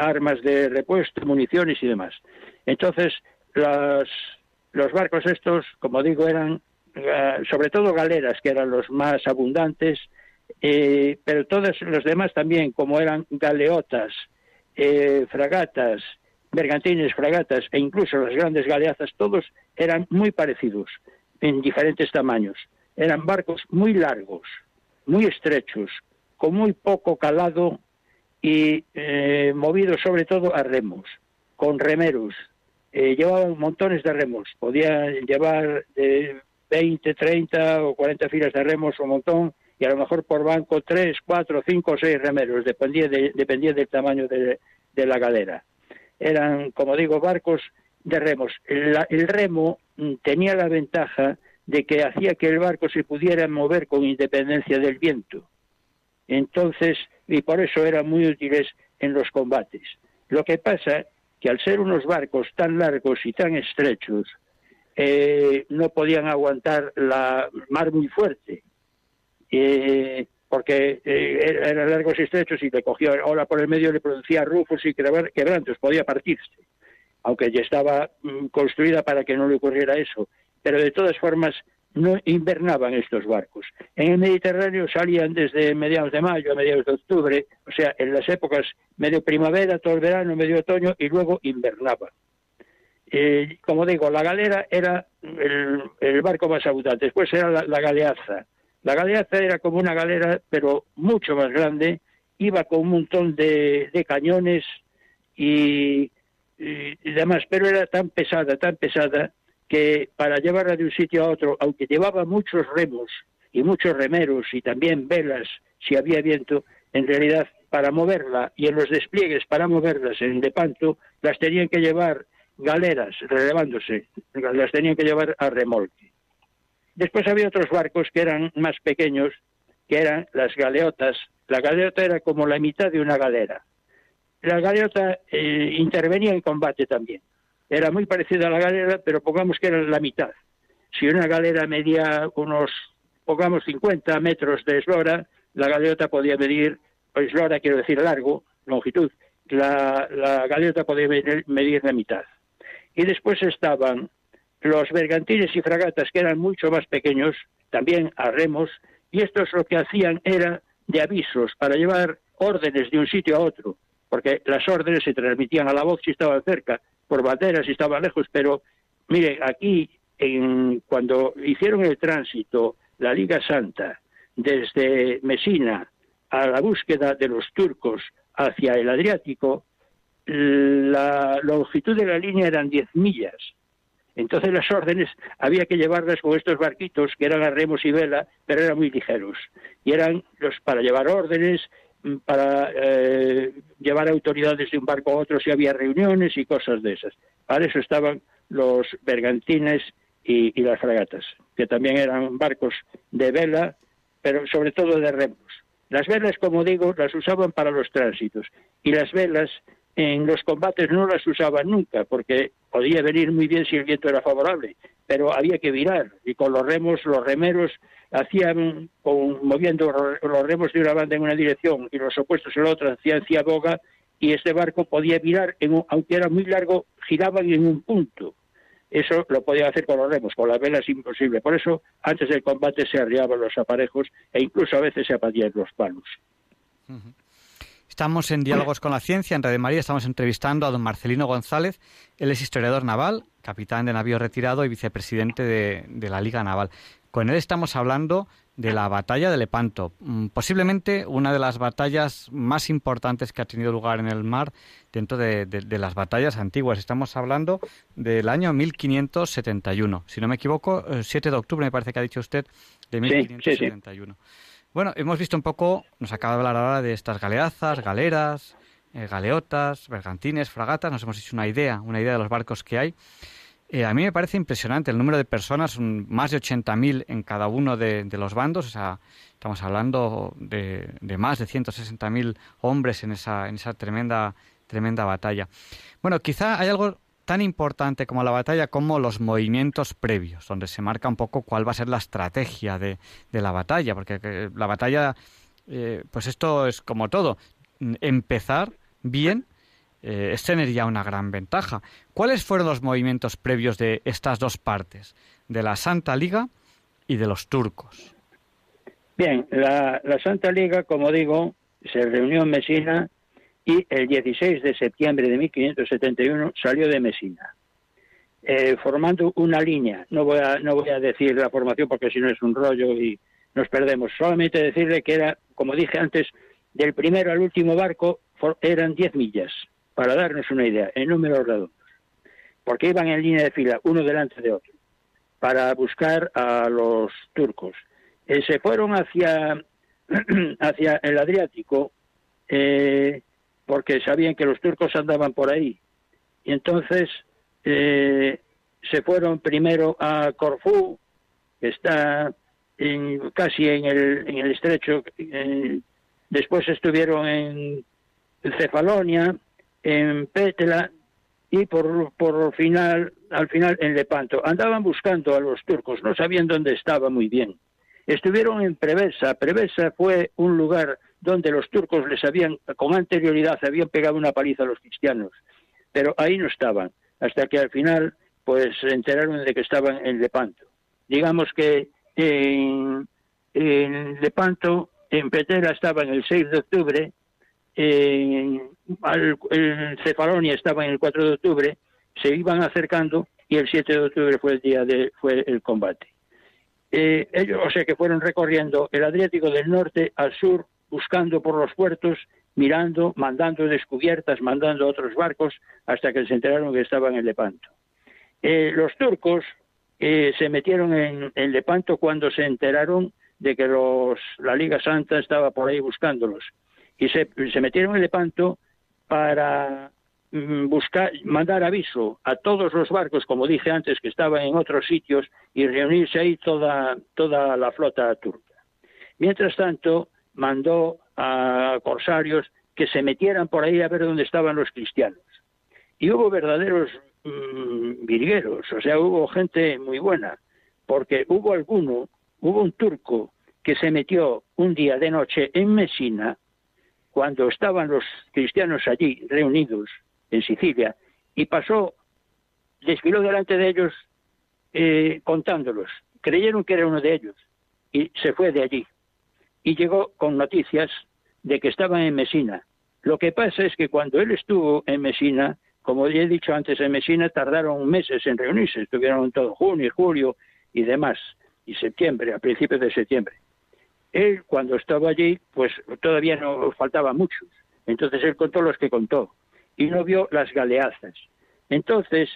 armas de repuesto, municiones y demás. Entonces, los barcos estos, como digo, eran sobre todo galeras, que eran los más abundantes, eh, pero todos los demás también, como eran galeotas, eh, fragatas, bergantines, fragatas e incluso las grandes galeazas, todos eran muy parecidos en diferentes tamaños. Eran barcos muy largos, muy estrechos, con muy poco calado y eh, movidos sobre todo a remos, con remeros. Eh, llevaban montones de remos, podían llevar 20, 30 o 40 filas de remos o montón y a lo mejor por banco 3, 4, 5 o 6 remeros, dependía, dependía del tamaño de, de la galera eran, como digo, barcos de remos. El, remo mm, tenía la ventaja de que hacía que el barco se pudiera mover con independencia del viento. Entonces, y por eso eran muy útiles en los combates. Lo que pasa que al ser unos barcos tan largos y tan estrechos, eh, no podían aguantar la mar muy fuerte. Eh, porque eh, eran largos y estrechos y le cogía ola por el medio, le producía rufos y quebrantos, podía partirse, aunque ya estaba mm, construida para que no le ocurriera eso. Pero de todas formas, no invernaban estos barcos. En el Mediterráneo salían desde mediados de mayo a mediados de octubre, o sea, en las épocas medio primavera, todo el verano, medio otoño, y luego invernaban. Eh, como digo, la galera era el, barco más abundante, después era la galeaza, la galeaza era como una galera, pero mucho más grande, iba con un montón de, cañones y, demás, pero era tan pesada, tan pesada, que para llevarla de un sitio a otro, aunque llevaba muchos remos y muchos remeros y también velas si había viento, en realidad para moverla y en los despliegues para moverlas en Lepanto, las tenían que llevar galeras, relevándose, las tenían que llevar a remolque. Después había otros barcos que eran más pequeños, que eran las galeotas. La galeota era como la mitad de una galera. La galeota eh, intervenía en combate también. Era muy parecida a la galera, pero pongamos que era la mitad. Si una galera medía unos, pongamos 50 metros de eslora, la galeota podía medir, eslora quiero decir largo, longitud, la galeota podía medir la mitad. Y después estaban los bergantines y fragatas, que eran mucho más pequeños, también a remos, y estos lo que hacían era de avisos para llevar órdenes de un sitio a otro, porque las órdenes se transmitían a la voz si estaban cerca, por banderas si estaban lejos, pero mire, aquí en, cuando hicieron el tránsito la Liga Santa desde Mesina a la búsqueda de los turcos hacia el Adriático, la longitud de la línea eran 10 millas entonces las órdenes había que llevarlas con estos barquitos que eran a remos y vela, pero eran muy ligeros. Y eran los para llevar órdenes, mm, para eh, llevar autoridades de un barco a otro si había reuniones y cosas de esas. Para eso estaban los bergantines y, y las fragatas, que también eran barcos de vela, pero sobre todo de remos. Las velas, como digo, las usaban para los tránsitos y las velas en los combates no las usaban nunca, porque podía venir muy bien si el viento era favorable, pero había que virar, y con los remos, los remeros hacían, con, moviendo los remos de una banda en una dirección y los opuestos en la otra, hacían ciaboga, y este barco podía virar, en aunque era muy largo, giraban en un punto. Eso lo podía hacer con los remos, con las velas imposible. Por eso, antes del combate se arriaban los aparejos e incluso a veces se apatían los palos. Estamos en Diálogos con la Ciencia, en Radio María, estamos entrevistando a don Marcelino González. Él es historiador naval, capitán de navío retirado y vicepresidente de, la Liga Naval. Con él estamos hablando de la batalla de Lepanto, mm, posiblemente una de las batallas más importantes que ha tenido lugar en el mar dentro de, las batallas antiguas. Estamos hablando del año 1571, si no me equivoco, 7 de octubre me parece que ha dicho usted, de 1571. Bueno, hemos visto un poco, nos acaba de hablar ahora de estas galeazas, galeras, eh, galeotas, bergantines, fragatas, nos hemos hecho una idea, una idea de los barcos que hay. Eh, a mí me parece impresionante el número de personas, más de 80.000 en cada uno de, los bandos, o sea, estamos hablando de, de más de 160.000 hombres en esa, en esa tremenda, tremenda batalla. Bueno, quizá hay algo tan importante como la batalla como los movimientos previos, donde se marca un poco cuál va a ser la estrategia de, la batalla, porque eh, la batalla, eh, pues esto es como todo, empezar bien eh, es tener ya una gran ventaja. ¿Cuáles fueron los movimientos previos de estas dos partes, de la Santa Liga y de los turcos? Bien, la, la Santa Liga, como digo, se reunió en Mesina y el 16 de septiembre de 1571 salió de Mesina, eh, formando una línea. No voy, a, decir la formación porque si no es un rollo y nos perdemos. Solamente decirle que era, como dije antes, del primero al último barco eran 10 millas, para darnos una idea, en números redondos, porque iban en línea de fila, uno delante de otro, para buscar a los turcos. Eh, se fueron hacia, hacia el Adriático, eh, porque sabían que los turcos andaban por ahí. Y entonces eh, se fueron primero a Corfú, que está casi en el, en el estrecho. después estuvieron en Cefalonia, en Pétela y por, por final, al final en Lepanto. Andaban buscando a los turcos, no sabían dónde estaba muy bien. Estuvieron en Prevesa. Prevesa fue un lugar donde los turcos les habían, con anterioridad, habían pegado una paliza a los cristianos, pero ahí no estaban, hasta que al final, pues se enteraron de que estaban en Lepanto. Digamos que en, Lepanto, en Petera estaban el 6 de octubre, en, Cefalonia estaba en el 4 de octubre, se iban acercando y el 7 de octubre fue el día de fue el combate. Eh, ellos, o sea que fueron recorriendo el Adriático del norte al sur buscando por los puertos, mirando, mandando descubiertas, mandando otros barcos, hasta que se enteraron que estaban en Lepanto. Eh, los turcos eh, se metieron en, Lepanto cuando se enteraron de que los, la Liga Santa estaba por ahí buscándolos. Y se, metieron en Lepanto para mm, buscar, mandar aviso a todos los barcos, como dije antes, que estaban en otros sitios, y reunirse ahí toda, toda la flota turca. Mientras tanto, mandó a corsarios que se metieran por ahí a ver dónde estaban los cristianos. Y hubo verdaderos mm, virgueros, o sea, hubo gente muy buena, porque hubo alguno, hubo un turco que se metió un día de noche en Mesina, cuando estaban los cristianos allí reunidos en Sicilia, y pasó, desfiló delante de ellos eh, contándolos. Creyeron que era uno de ellos y se fue de allí y llegó con noticias de que estaba en Mesina. Lo que pasa es que cuando él estuvo en Mesina, como ya he dicho antes, en Mesina tardaron meses en reunirse, estuvieron todo junio, julio y demás, y septiembre, a principios de septiembre. Él, cuando estaba allí, pues todavía no faltaba muchos. Entonces él contó los que contó y no vio las galeazas. Entonces,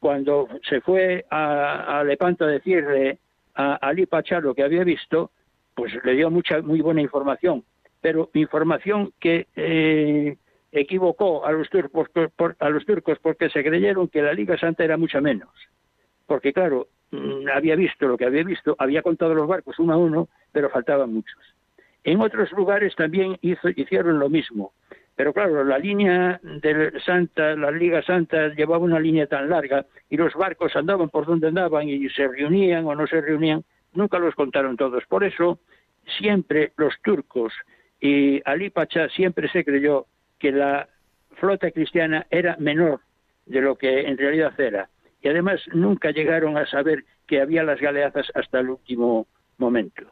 cuando se fue a, Lepanto a decirle a Ali Pachá lo que había visto, pues le dio mucha muy buena información, pero información que eh, equivocó a los turcos a los turcos porque se creyeron que la Liga Santa era mucha menos, porque claro mm, había visto lo que había visto, había contado los barcos uno a uno, pero faltaban muchos. En otros lugares también hizo, hicieron lo mismo. Pero claro, la línea de Santa, la Liga Santa llevaba una línea tan larga y los barcos andaban por donde andaban y se reunían o no se reunían, nunca los contaron todos. Por eso, siempre los turcos y Ali Pacha siempre se creyó que la flota cristiana era menor de lo que en realidad era. Y además nunca llegaron a saber que había las galeazas hasta el último momento.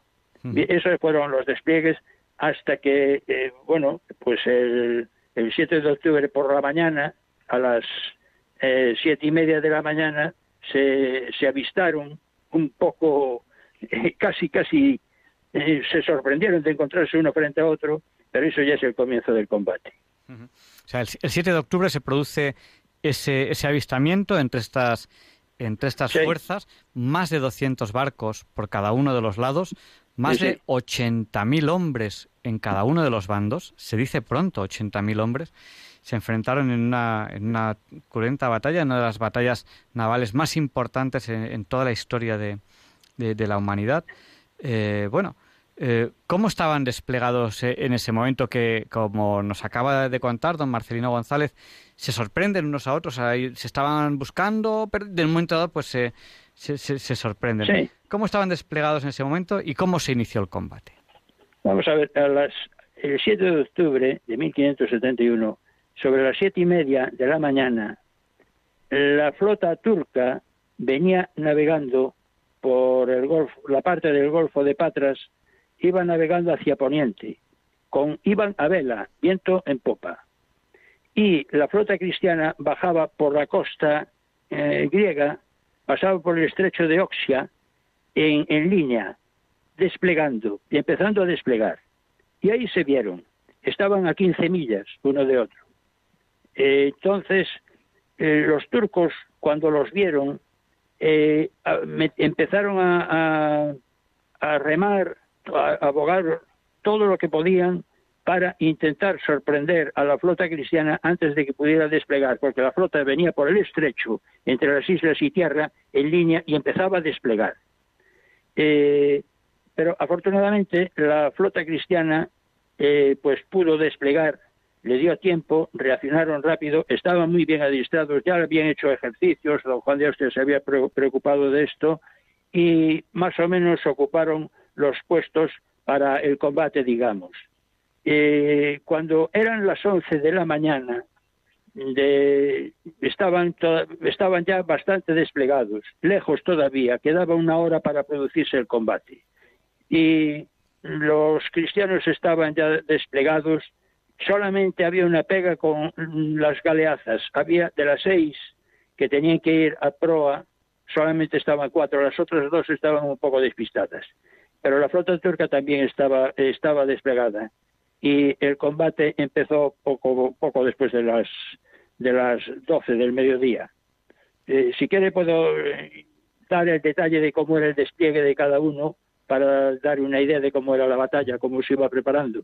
Esos fueron los despliegues hasta que, eh, bueno, pues el, 7 de octubre por la mañana, a las eh, siete y media de la mañana, se, se avistaron un poco, eh, casi, casi, se sorprendieron de encontrarse uno frente a otro, pero eso ya es el comienzo del combate. O sea, el, 7 de octubre se produce ese, ese avistamiento entre estas entre estas fuerzas, más de 200 barcos por cada uno de los lados, más de 80.000 hombres en cada uno de los bandos, se dice pronto 80.000 hombres, se enfrentaron en una, en una cruenta batalla, una de las batallas navales más importantes en, toda la historia de, de, la humanidad. Eh, bueno, eh, ¿cómo estaban desplegados eh, en ese momento que, como nos acaba de contar don Marcelino González, se sorprenden unos a otros, se estaban buscando, pero de un momento dado pues se, se, se, sorprenden. ¿Cómo estaban desplegados en ese momento y cómo se inició el combate? Vamos a ver, a las, el 7 de octubre de 1571, sobre las siete y media de la mañana, la flota turca venía navegando por el la parte del Golfo de Patras, iba navegando hacia Poniente, con iban a vela, viento en popa. Y la flota cristiana bajaba por la costa eh, griega pasaba por el estrecho de Oxia en, línea, desplegando empezando a desplegar. Y ahí se vieron, estaban a 15 millas uno de otro. Eh, entonces, eh, los turcos, cuando los vieron, eh, empezaron a, remar, a, a abogar todo lo que podían para intentar sorprender a la flota cristiana antes de que pudiera desplegar, porque la flota venía por el estrecho entre las islas y tierra en línea y empezaba a desplegar. Eh, pero afortunadamente la flota cristiana eh, pues pudo desplegar, le dio tiempo, reaccionaron rápido, estaban muy bien adiestrados, ya habían hecho ejercicios, don Juan de Austria se había preocupado de esto y más o menos ocuparon los puestos para el combate, digamos. Eh, cuando eran las 11 de la mañana, estaban, estaban ya bastante desplegados, lejos todavía, quedaba una hora para producirse el combate. Y los cristianos estaban ya desplegados, solamente había una pega con las galeazas, había de las seis que tenían que ir a proa, solamente estaban cuatro, las otras dos estaban un poco despistadas. Pero la flota turca también estaba, estaba desplegada y el combate empezó poco, poco después de las, de las 12 del mediodía. Eh, si quiere puedo eh, dar el detalle de cómo era el despliegue de cada uno para dar una idea de cómo era la batalla, cómo se iba preparando.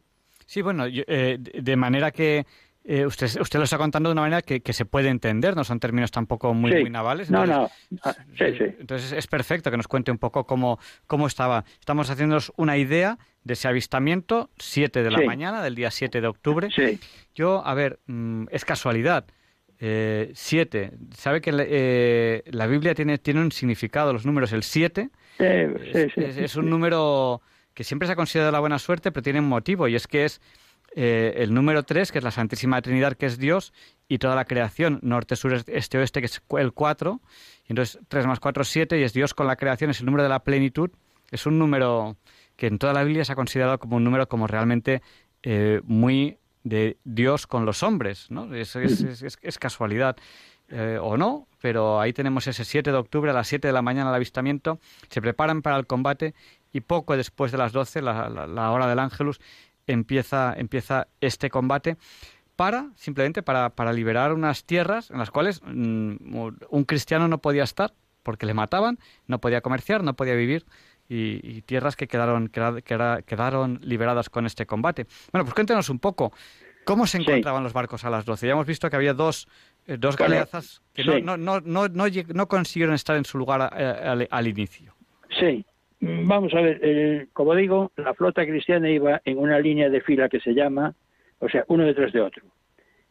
Sí, bueno, eh, de manera que eh, usted, usted lo está contando de una manera que, se puede entender, no son términos tampoco muy, muy navales. no, no. Ah, sí, sí. Entonces es perfecto que nos cuente un poco cómo, cómo estaba. Estamos haciéndonos una idea de ese avistamiento, 7 de la mañana, del día 7 de octubre. Sí. Yo, a ver, mm, es casualidad. 7. Eh, ¿Sabe que eh, la Biblia tiene, tiene un significado, los números? El 7 es, es, un número que siempre se ha considerado la buena suerte, pero tiene un motivo, y es que es eh, el número 3, que es la Santísima Trinidad, que es Dios, y toda la creación, norte, sur, este, oeste, que es el 4. Y entonces 3 más 4 es 7, y es Dios con la creación, es el número de la plenitud. Es un número que en toda la Biblia se ha considerado como un número como realmente eh, muy de Dios con los hombres, ¿no? Es, es, casualidad. Eh, o no, pero ahí tenemos ese 7 de octubre a las 7 de la mañana el avistamiento, se preparan para el combate y poco después de las 12, la, la hora del ángelus, empieza, empieza este combate para, simplemente para, para liberar unas tierras en las cuales mm, un cristiano no podía estar porque le mataban, no podía comerciar, no podía vivir y, tierras que quedaron, quedaron liberadas con este combate. Bueno, pues cuéntenos un poco, ¿cómo se encontraban los barcos a las 12? Ya hemos visto que había dos, eh, dos galeazas que no, no, no, no, consiguieron estar en su lugar eh, al inicio. Sí, Vamos a ver, como digo, la flota cristiana iba en una línea de fila que se llama, o sea, uno detrás de otro.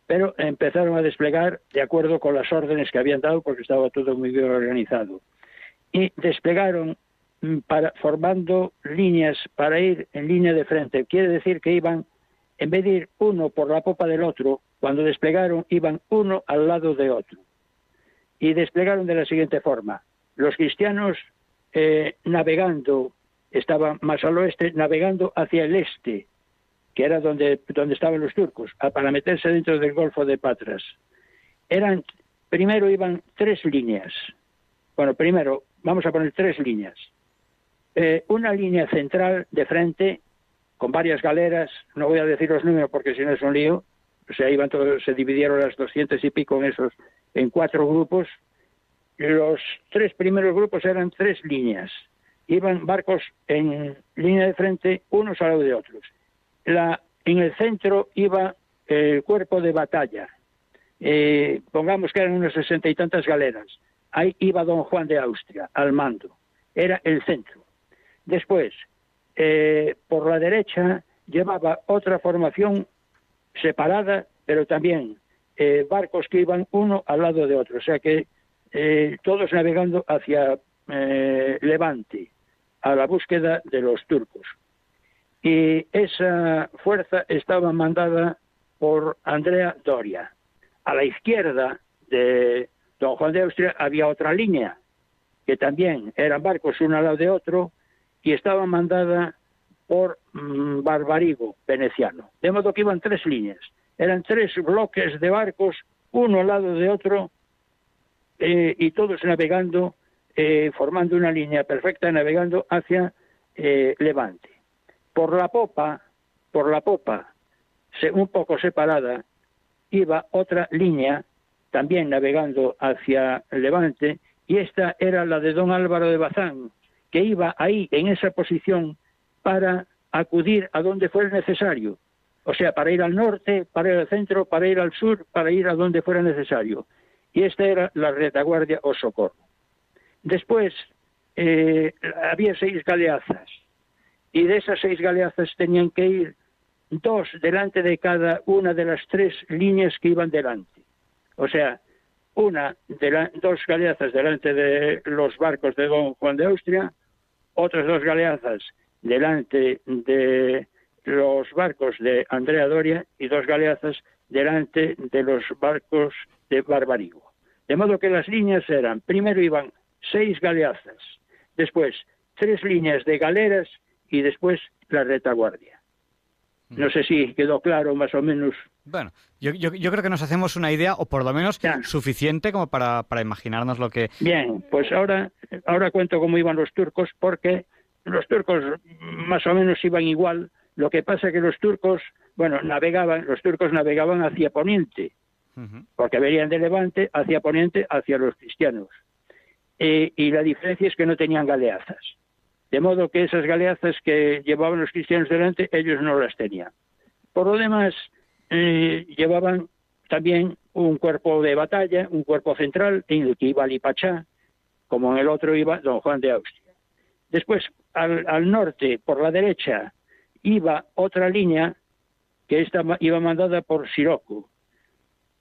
Pero empezaron a desplegar de acuerdo con las órdenes que habían dado, porque estaba todo muy bien organizado. Y desplegaron mm, para, formando líneas para ir en línea de frente. Quiere decir que iban, en vez de ir uno por la popa del otro, cuando desplegaron iban uno al lado de otro. Y desplegaron de la siguiente forma. Los cristianos eh, navegando, estaban más al oeste, navegando hacia el este, que era donde, donde estaban los turcos, para meterse dentro del Golfo de Patras. Eran, primero iban tres líneas. Bueno, primero vamos a poner tres líneas. Eh, una línea central de frente con varias galeras, no voy a decir los números porque si no es un lío, o sea, iban todos, se dividieron las doscientos y pico en esos, en cuatro grupos. Los tres primeros grupos eran tres líneas. Iban barcos en línea de frente, unos al lado de otros. La, en el centro iba el cuerpo de batalla. Eh, pongamos que eran unas sesenta y tantas galeras. Ahí iba don Juan de Austria al mando. Era el centro. Después, eh, por la derecha llevaba otra formación separada, pero también eh, barcos que iban uno al lado de otro, o sea que eh, todos navegando hacia eh, Levante, a la búsqueda de los turcos. Y esa fuerza estaba mandada por Andrea Doria. A la izquierda de don Juan de Austria había otra línea, que también eran barcos uno al lado de otro, y estaba mandada por mm, Barbarigo, veneciano. De modo que iban tres líneas. Eran tres bloques de barcos, uno al lado de otro, eh, y todos navegando, eh, formando una línea perfecta, navegando hacia eh, Levante. Por la popa, por la popa, un poco separada, iba otra línea, también navegando hacia Levante, y esta era la de don Álvaro de Bazán, que iba ahí, en esa posición, para acudir a donde fuera necesario. O sea, para ir al norte, para ir al centro, para ir al sur, para ir a donde fuera necesario. Y esta era la retaguardia o socorro. Después eh, había seis galeazas y de esas seis galeazas tenían que ir dos delante de cada una de las tres líneas que iban delante. O sea, una de dos galeazas delante de los barcos de don Juan de Austria, otras dos galeazas delante de los barcos de Andrea Doria y dos galeazas delante de los barcos de Barbarigo. De modo que las líneas eran, primero iban seis galeazas, después tres líneas de galeras y después la retaguardia. No sé si quedó claro más o menos. Bueno, yo, creo que nos hacemos una idea, o por lo menos suficiente como para, para, imaginarnos lo que... Bien, pues ahora, ahora cuento cómo iban los turcos, porque los turcos más o menos iban igual, lo que pasa que los turcos, bueno, navegaban, los turcos navegaban hacia poniente, porque venían de Levante hacia poniente, hacia los cristianos. Y la diferencia es que no tenían galeazas. De modo que esas galeazas que llevaban los cristianos delante, ellos no las tenían. Por lo demás, eh, llevaban también un cuerpo de batalla, un cuerpo central, en el que iba Lipachá, como en el otro iba don Juan de Austria. Después, al, norte, por la derecha, iba otra línea que esta iba mandada por Siroco.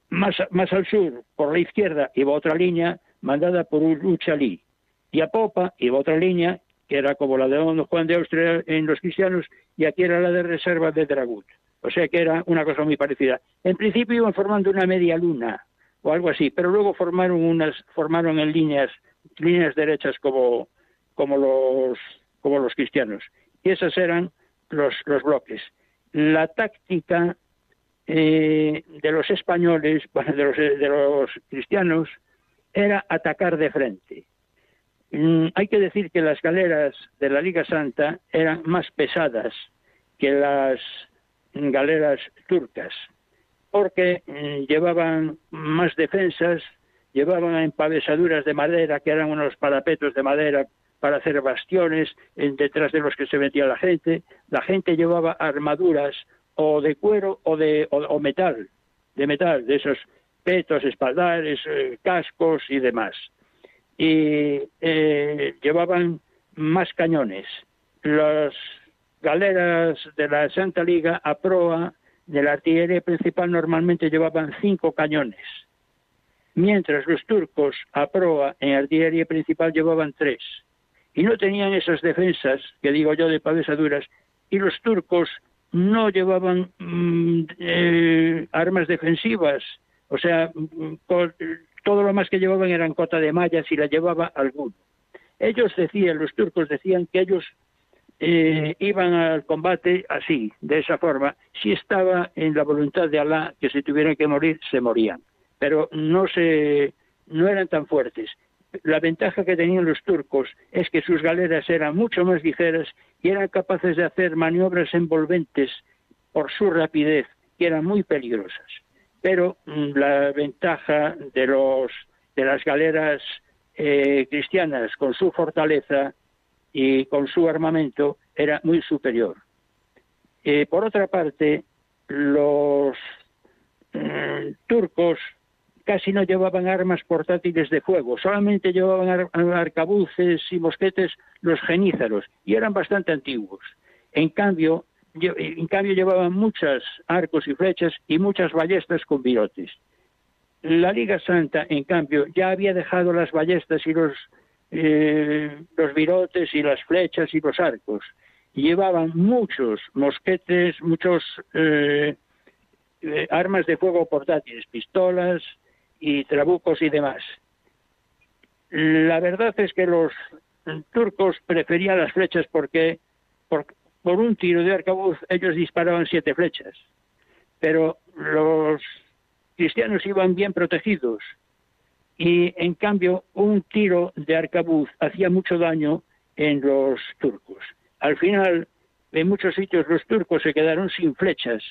Más, más al sur, por la izquierda, iba otra línea mandada por Uchalí. Y a popa iba otra línea, que era como la de don Juan de Austria en los cristianos, y aquí era la de reserva de Dragut. O sea que era una cosa muy parecida. En principio iban formando una media luna o algo así, pero luego formaron unas, formaron en líneas, líneas derechas como, como los, como los cristianos. Y esos eran los, los bloques. La táctica eh, de los españoles, de los, de los cristianos, era atacar de frente. Mm, hay que decir que las galeras de la Liga Santa eran más pesadas que las galeras turcas, porque mm, llevaban más defensas, llevaban empavesaduras de madera, que eran unos parapetos de madera para hacer bastiones detrás de los que se metía la gente. La gente llevaba armaduras o de cuero o de o, metal, de metal, de esos petos, espaldares, eh, cascos y demás. Y eh, llevaban más cañones. Las galeras de la Santa Liga a proa de la artillería principal normalmente llevaban cinco cañones, mientras los turcos a proa en artillería principal llevaban tres. Y no tenían esas defensas, que digo yo, de pavesaduras, y los turcos no llevaban mm, eh, armas defensivas, o sea, mm, todo lo más que llevaban eran cota de mallas y la llevaba alguno. Ellos decían, los turcos decían que ellos eh, iban al combate así, de esa forma. Si estaba en la voluntad de Alá que si tuvieran que morir, se morían. Pero no, se, no eran tan fuertes. La ventaja que tenían los turcos es que sus galeras eran mucho más ligeras y eran capaces de hacer maniobras envolventes por su rapidez, que eran muy peligrosas. Pero mm, la ventaja de, los, de las galeras eh, cristianas con su fortaleza y con su armamento era muy superior. Eh, por otra parte, los mm, turcos casi no llevaban armas portátiles de fuego, solamente llevaban arcabuces y mosquetes los genízaros y eran bastante antiguos. En cambio, en cambio llevaban muchos arcos y flechas y muchas ballestas con virotes. La Liga Santa, en cambio, ya había dejado las ballestas y los eh, los virotes y las flechas y los arcos. Llevaban muchos mosquetes, muchos eh, eh, armas de fuego portátiles, pistolas y trabucos y demás. La verdad es que los turcos preferían las flechas porque por, por un tiro de arcabuz ellos disparaban siete flechas, pero los cristianos iban bien protegidos y en cambio un tiro de arcabuz hacía mucho daño en los turcos. Al final, en muchos sitios los turcos se quedaron sin flechas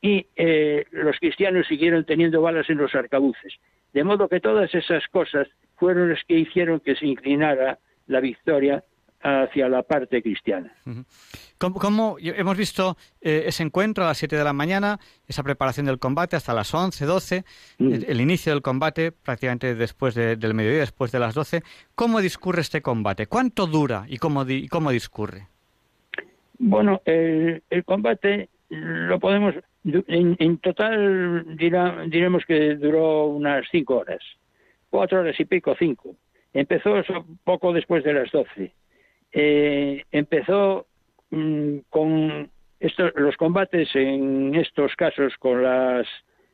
y eh, los cristianos siguieron teniendo balas en los arcabuces. De modo que todas esas cosas fueron las que hicieron que se inclinara la victoria hacia la parte cristiana. ¿Cómo, hemos visto eh, ese encuentro a las 7 de la mañana, esa preparación del combate hasta las 11, 12, mm. el, inicio del combate prácticamente después del mediodía, después de las 12? ¿Cómo discurre este combate? ¿Cuánto dura y cómo, cómo discurre? Bueno, el, combate lo podemos, en, total diremos que duró unas 5 horas, 4 horas y pico, 5. Empezó poco después de las 12 eh, empezó mm, con los combates en estos casos con las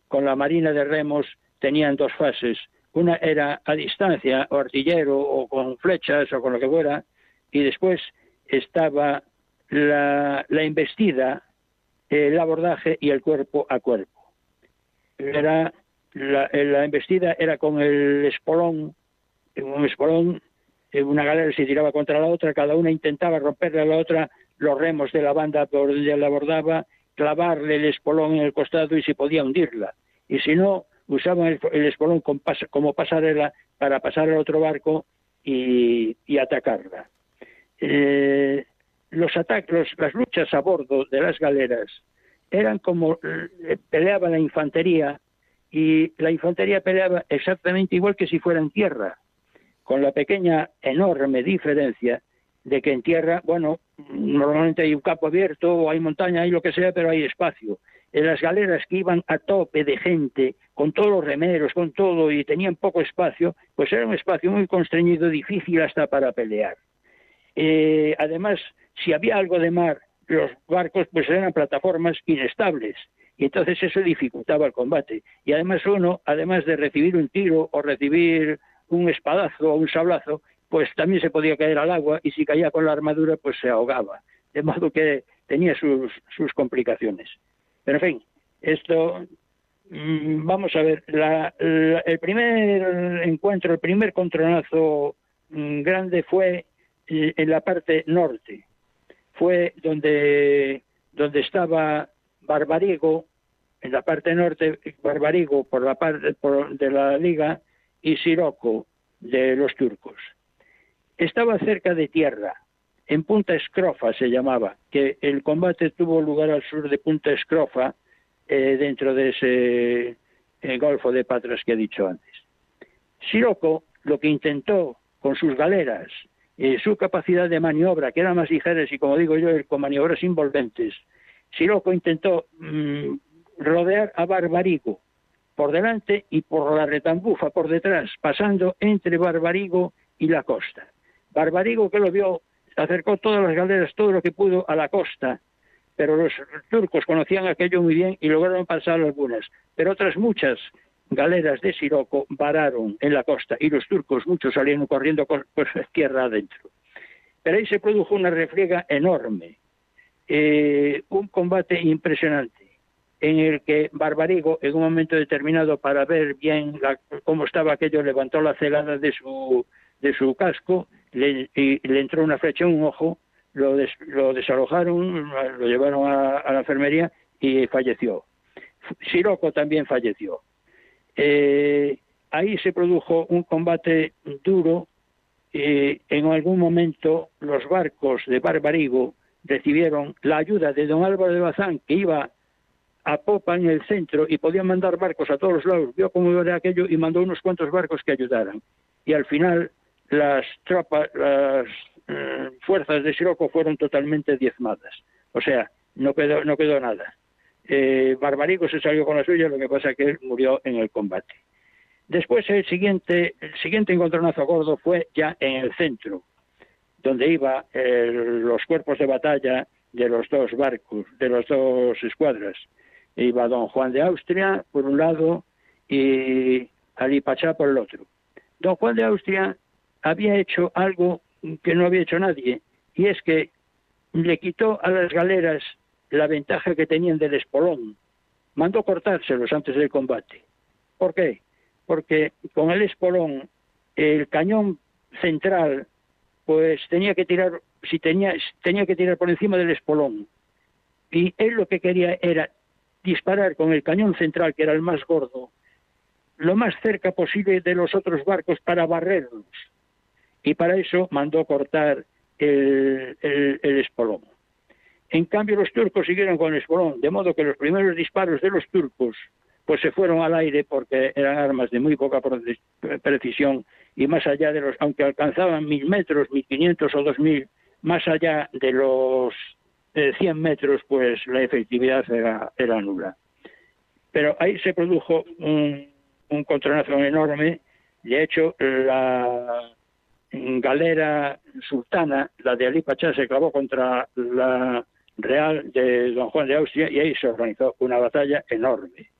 con la marina de remos tenían dos fases una era a distancia o artillero o con flechas o con lo que fuera y después estaba la, la investida el abordaje y el cuerpo a cuerpo era la, investida era con el espolón un espolón una galera se tiraba contra la otra, cada una intentaba romperle a la otra los remos de la banda donde la abordaba, clavarle el espolón en el costado y se podía hundirla. Y si no, usaban el, espolón como pasarela para pasar al otro barco y, atacarla. Eh, los ataques, las luchas a bordo de las galeras eran como eh, peleaba la infantería y la infantería peleaba exactamente igual que si fuera en tierra con la pequeña, enorme diferencia de que en tierra, bueno, normalmente hay un campo abierto o hay montaña, hay lo que sea, pero hay espacio. En las galeras que iban a tope de gente, con todos los remeros, con todo, y tenían poco espacio, pues era un espacio muy constreñido, difícil hasta para pelear. Eh, además, si había algo de mar, los barcos pues eran plataformas inestables, y entonces eso dificultaba el combate. Y además uno, además de recibir un tiro o recibir un espadazo o un sablazo, pues también se podía caer al agua y si caía con la armadura, pues se ahogaba. De modo que tenía sus, sus complicaciones. Pero en fin, esto, mm, vamos a ver, el primer encuentro, el primer contronazo mm, grande fue eh, en la parte norte. Fue donde, donde estaba Barbarigo, en la parte norte, Barbarigo por la parte de la liga, y Siroco de los turcos. Estaba cerca de tierra, en Punta Escrofa se llamaba, que el combate tuvo lugar al sur de Punta Escrofa, eh, dentro de ese eh, Golfo de Patras que he dicho antes. Siroco lo que intentó con sus galeras, eh, su capacidad de maniobra, que eran más ligeras y como digo yo, con maniobras envolventes, Siroco intentó mm, rodear a Barbarigo por delante y por la retambufa por detrás, pasando entre Barbarigo y la costa. Barbarigo, que lo vio, acercó todas las galeras, todo lo que pudo a la costa, pero los turcos conocían aquello muy bien y lograron pasar algunas, pero otras muchas galeras de Siroco vararon en la costa y los turcos muchos salieron corriendo por tierra adentro. Pero ahí se produjo una refriega enorme, eh, un combate impresionante en el que Barbarigo, en un momento determinado, para ver bien cómo estaba aquello, levantó la celada de su, de su casco le, y le entró una flecha en un ojo, lo, lo desalojaron, lo llevaron a, la enfermería y falleció. Siroco también falleció. Eh, ahí se produjo un combate duro. Eh, en algún momento los barcos de Barbarigo recibieron la ayuda de don Álvaro de Bazán, que iba a popa en el centro y podía mandar barcos a todos los lados. Vio cómo era aquello y mandó unos cuantos barcos que ayudaran. Y al final las tropas, las eh, fuerzas de Siroco fueron totalmente diezmadas. O sea, no quedó, no quedó nada. Eh, Barbarigo se salió con la suya, lo que pasa es que él murió en el combate. Después el siguiente, el siguiente encontronazo gordo fue ya en el centro, donde iban los cuerpos de batalla de los dos barcos, de las dos escuadras iba don Juan de Austria por un lado y Ali Pachá por el otro. Don Juan de Austria había hecho algo que no había hecho nadie, y es que le quitó a las galeras la ventaja que tenían del espolón. Mandó cortárselos antes del combate. ¿Por qué? Porque con el espolón el cañón central pues tenía que tirar si tenía tenía que tirar por encima del espolón y él lo que quería era disparar con el cañón central, que era el más gordo, lo más cerca posible de los otros barcos para barrerlos. Y para eso mandó cortar el, el, espolón. En cambio, los turcos siguieron con el espolón, de modo que los primeros disparos de los turcos pues se fueron al aire porque eran armas de muy poca precisión y más allá de los, aunque alcanzaban mil metros, mil quinientos o dos mil, más allá de los 100 metros, pues la efectividad era, nula. Pero ahí se produjo un, un enorme. De hecho, la galera sultana, la de Ali Pachá, se clavó contra la real de don Juan de Austria y ahí se organizó una batalla enorme.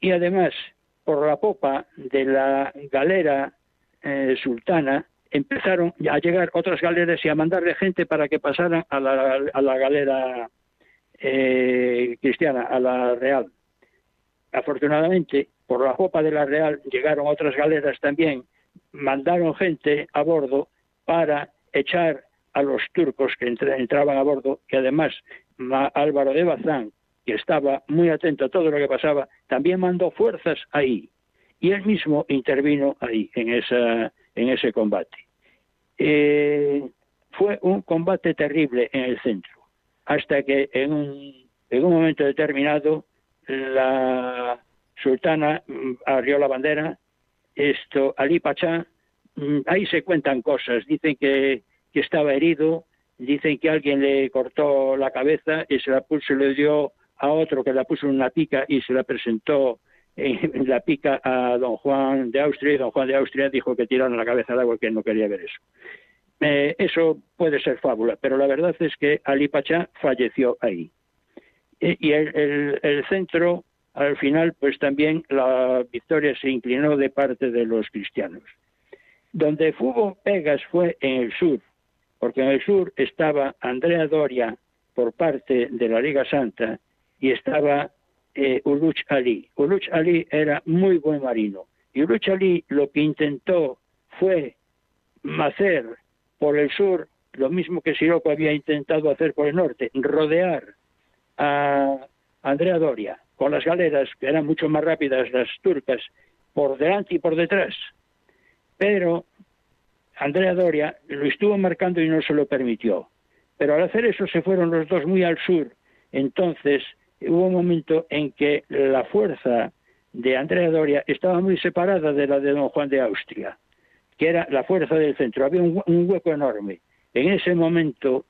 Y además, por la popa de la galera eh, sultana, empezaron a llegar otras galeras y a mandarle gente para que pasaran a la, a la galera eh, cristiana, a la real. Afortunadamente, por la popa de la real llegaron otras galeras también, mandaron gente a bordo para echar a los turcos que entraban a bordo, que además Álvaro de Bazán, que estaba muy atento a todo lo que pasaba, también mandó fuerzas ahí. Y él mismo intervino ahí, en, esa, ese combate. Eh, fue un combate terrible en el centro, hasta que en un, en un momento determinado la sultana mm, abrió la bandera, esto, Ali Pachá, mm, ahí se cuentan cosas, dicen que, que estaba herido, dicen que alguien le cortó la cabeza y se la puso, le dio a otro que la puso en una pica y se la presentó en la pica a don Juan de Austria y don Juan de Austria dijo que tiraron la cabeza al agua que no quería ver eso. Eh, eso puede ser fábula, pero la verdad es que Ali Pachá falleció ahí. Y, el, el, centro, al final, pues también la victoria se inclinó de parte de los cristianos. Donde hubo pegas fue en el sur, porque en el sur estaba Andrea Doria por parte de la Liga Santa y estaba eh, Uluch Ali. Uluch Ali era muy buen marino. Y Uluch Ali lo que intentó fue hacer por el sur lo mismo que Siroco había intentado hacer por el norte, rodear a Andrea Doria con las galeras, que eran mucho más rápidas las turcas, por delante y por detrás. Pero Andrea Doria lo estuvo marcando y no se lo permitió. Pero al hacer eso se fueron los dos muy al sur. Entonces hubo un momento en que la fuerza de Andrea Doria estaba muy separada de la de don Juan de Austria, que era la fuerza del centro. Había un, hueco enorme. En ese momento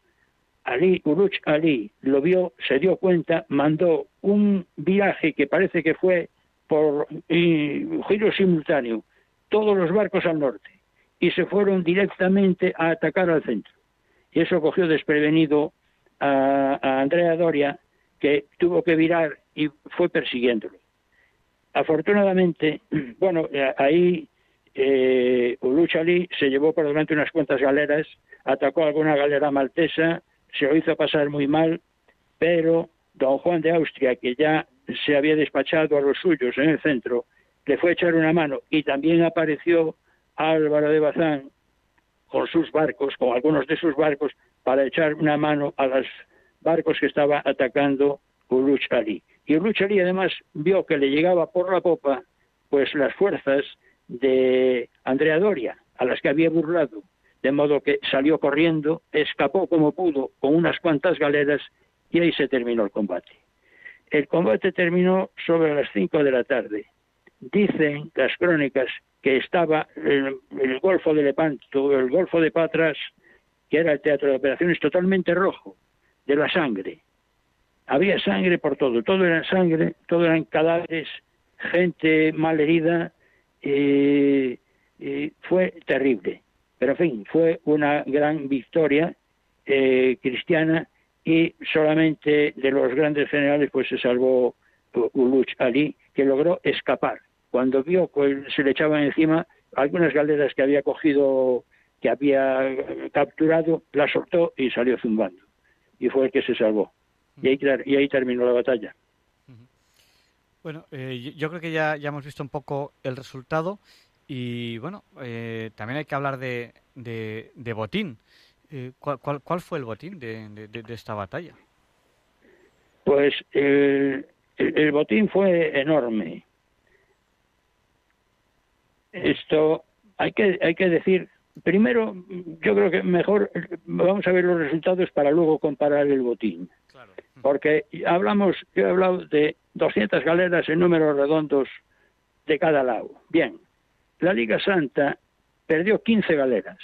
Ali, Uruch Ali lo vio, se dio cuenta, mandó un viaje que parece que fue por giro simultáneo, todos los barcos al norte, y se fueron directamente a atacar al centro. Y eso cogió desprevenido a, Andrea Doria, que tuvo que virar y fue persiguiéndolo. Afortunadamente, bueno, eh, ahí eh, Ali se llevó por delante unas cuantas galeras, atacó alguna galera maltesa, se lo hizo pasar muy mal, pero don Juan de Austria, que ya se había despachado a los suyos en el centro, le fue a echar una mano y también apareció Álvaro de Bazán con sus barcos, con algunos de sus barcos, para echar una mano a los barcos que estaba atacando Uluch Ali. Y Uluch Ali además vio que le llegaba por la popa pues las fuerzas de Andrea Doria, a las que había burlado, de modo que salió corriendo, escapó como pudo con unas cuantas galeras y ahí se terminó el combate. El combate terminó sobre las cinco de la tarde. Dicen las crónicas que estaba el, el Golfo de Lepanto, el Golfo de Patras, que era el teatro de operaciones, totalmente rojo, de la sangre. Había sangre por todo, todo era sangre, todo eran cadáveres, gente mal herida, fue terrible. Pero en fin, fue una gran victoria eh, cristiana y solamente de los grandes generales pues se salvó Uluch Ali, que logró escapar. Cuando vio que se le echaban encima algunas galeras que había cogido, que había capturado, las soltó y salió zumbando. Y fue el que se salvó. Y ahí, y ahí terminó la batalla. Bueno, eh, yo creo que ya, ya hemos visto un poco el resultado y bueno, eh, también hay que hablar de, de, botín. Eh, ¿cuál, cuál, fue el botín de, de esta batalla? Pues el, el, botín fue enorme. Esto hay que, hay que decir, primero, yo creo que mejor vamos a ver los resultados para luego comparar el botín. Porque hablamos, yo he hablado de 200 galeras en números redondos de cada lado. Bien, la Liga Santa perdió 15 galeras,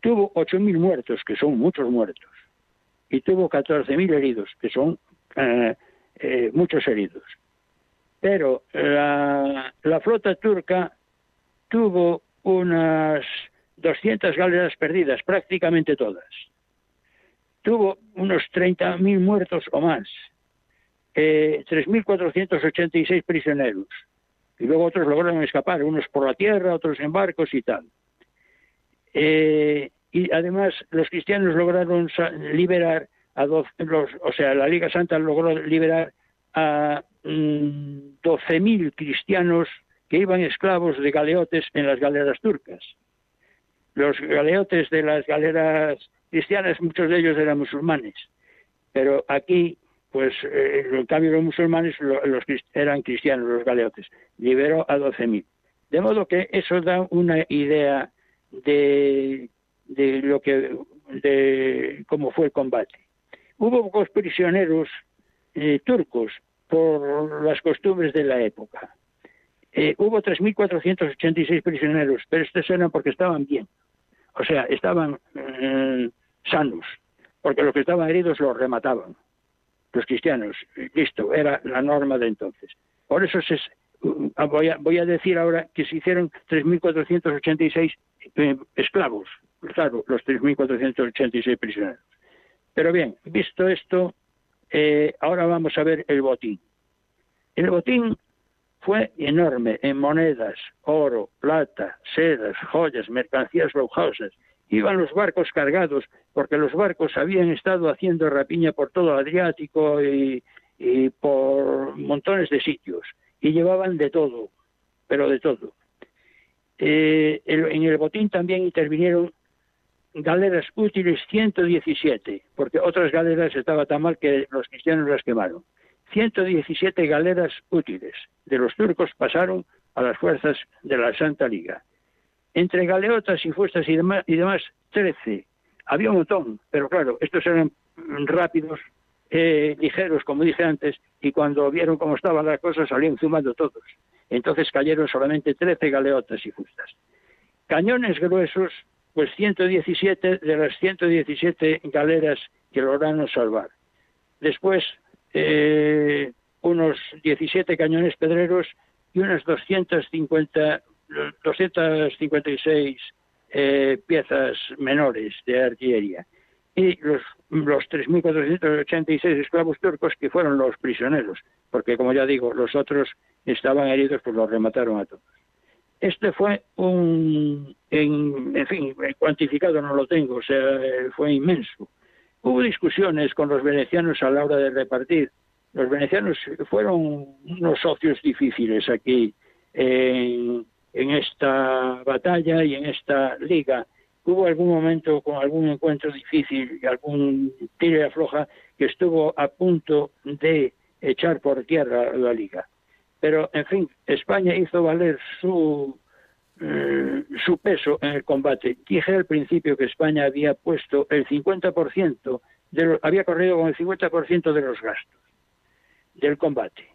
tuvo 8.000 muertos, que son muchos muertos, y tuvo 14.000 heridos, que son eh, eh, muchos heridos. Pero la, flota turca tuvo unas 200 galeras perdidas, prácticamente todas. Tuvo unos 30.000 muertos o más eh, 3.486 prisioneros. Y luego otros lograron escapar, unos por la tierra, otros en barcos y tal. Eh, y además los cristianos lograron liberar a los, o sea, la Liga Santa logró liberar a 12.000 mm, cristianos que iban esclavos de galeotes en las galeras turcas. Los galeotes de las galeras cristianas, muchos de ellos eran musulmanes, pero aquí pues eh, en cambio los musulmanes los, eran cristianos, los galeotes. Liberó a 12.000. De modo que eso da una idea de, de lo que de cómo fue el combate. Hubo pocos prisioneros eh, turcos por las costumbres de la época. Eh, hubo 3.486 prisioneros, pero estos eran porque estaban bien, o sea, estaban eh, sanos, porque los que estaban heridos los remataban los cristianos. Listo, era la norma de entonces. Por eso uh, voy, a, decir ahora que se hicieron 3.486 eh, esclavos, claro, los 3.486 prisioneros. Pero bien, visto esto, eh, ahora vamos a ver el botín. El botín fue enorme en monedas, oro, plata, sedas, joyas, mercancías lujosas, iban los barcos cargados, porque los barcos habían estado haciendo rapiña por todo el Adriático y, por montones de sitios, y llevaban de todo, pero de todo. Eh, en el botín también intervinieron galeras útiles 117, porque otras galeras estaban tan mal que los cristianos las quemaron. 117 galeras útiles de los turcos pasaron a las fuerzas de la Santa Liga. Entre galeotas y fuerzas y demás, y demás 13. Había un montón, pero claro, estos eran rápidos, eh, ligeros, como dije antes, y cuando vieron cómo estaban las cosas salían zumando todos. Entonces cayeron solamente 13 galeotas y fustas. Cañones gruesos pues 117 de las 117 galeras que lograron salvar. Después, eh, unos 17 cañones pedreros y unas 250, 256 eh, piezas menores de artillería. Y los, los 3.486 esclavos turcos que fueron los prisioneros, porque como ya digo, los otros estaban heridos, pues los remataron a todos. Este fue un, en, fin, cuantificado no lo tengo, o sea, fue inmenso. Hubo discusiones con los venecianos a la hora de repartir. Los venecianos fueron unos socios difíciles aquí en, en esta batalla y en esta liga. Hubo algún momento con algún encuentro difícil, algún tiro y afloja que estuvo a punto de echar por tierra la liga. Pero, en fin, España hizo valer su, eh, su peso en el combate. Dije al principio que España había puesto el 50%, de había corrido con el 50% de los gastos del combate,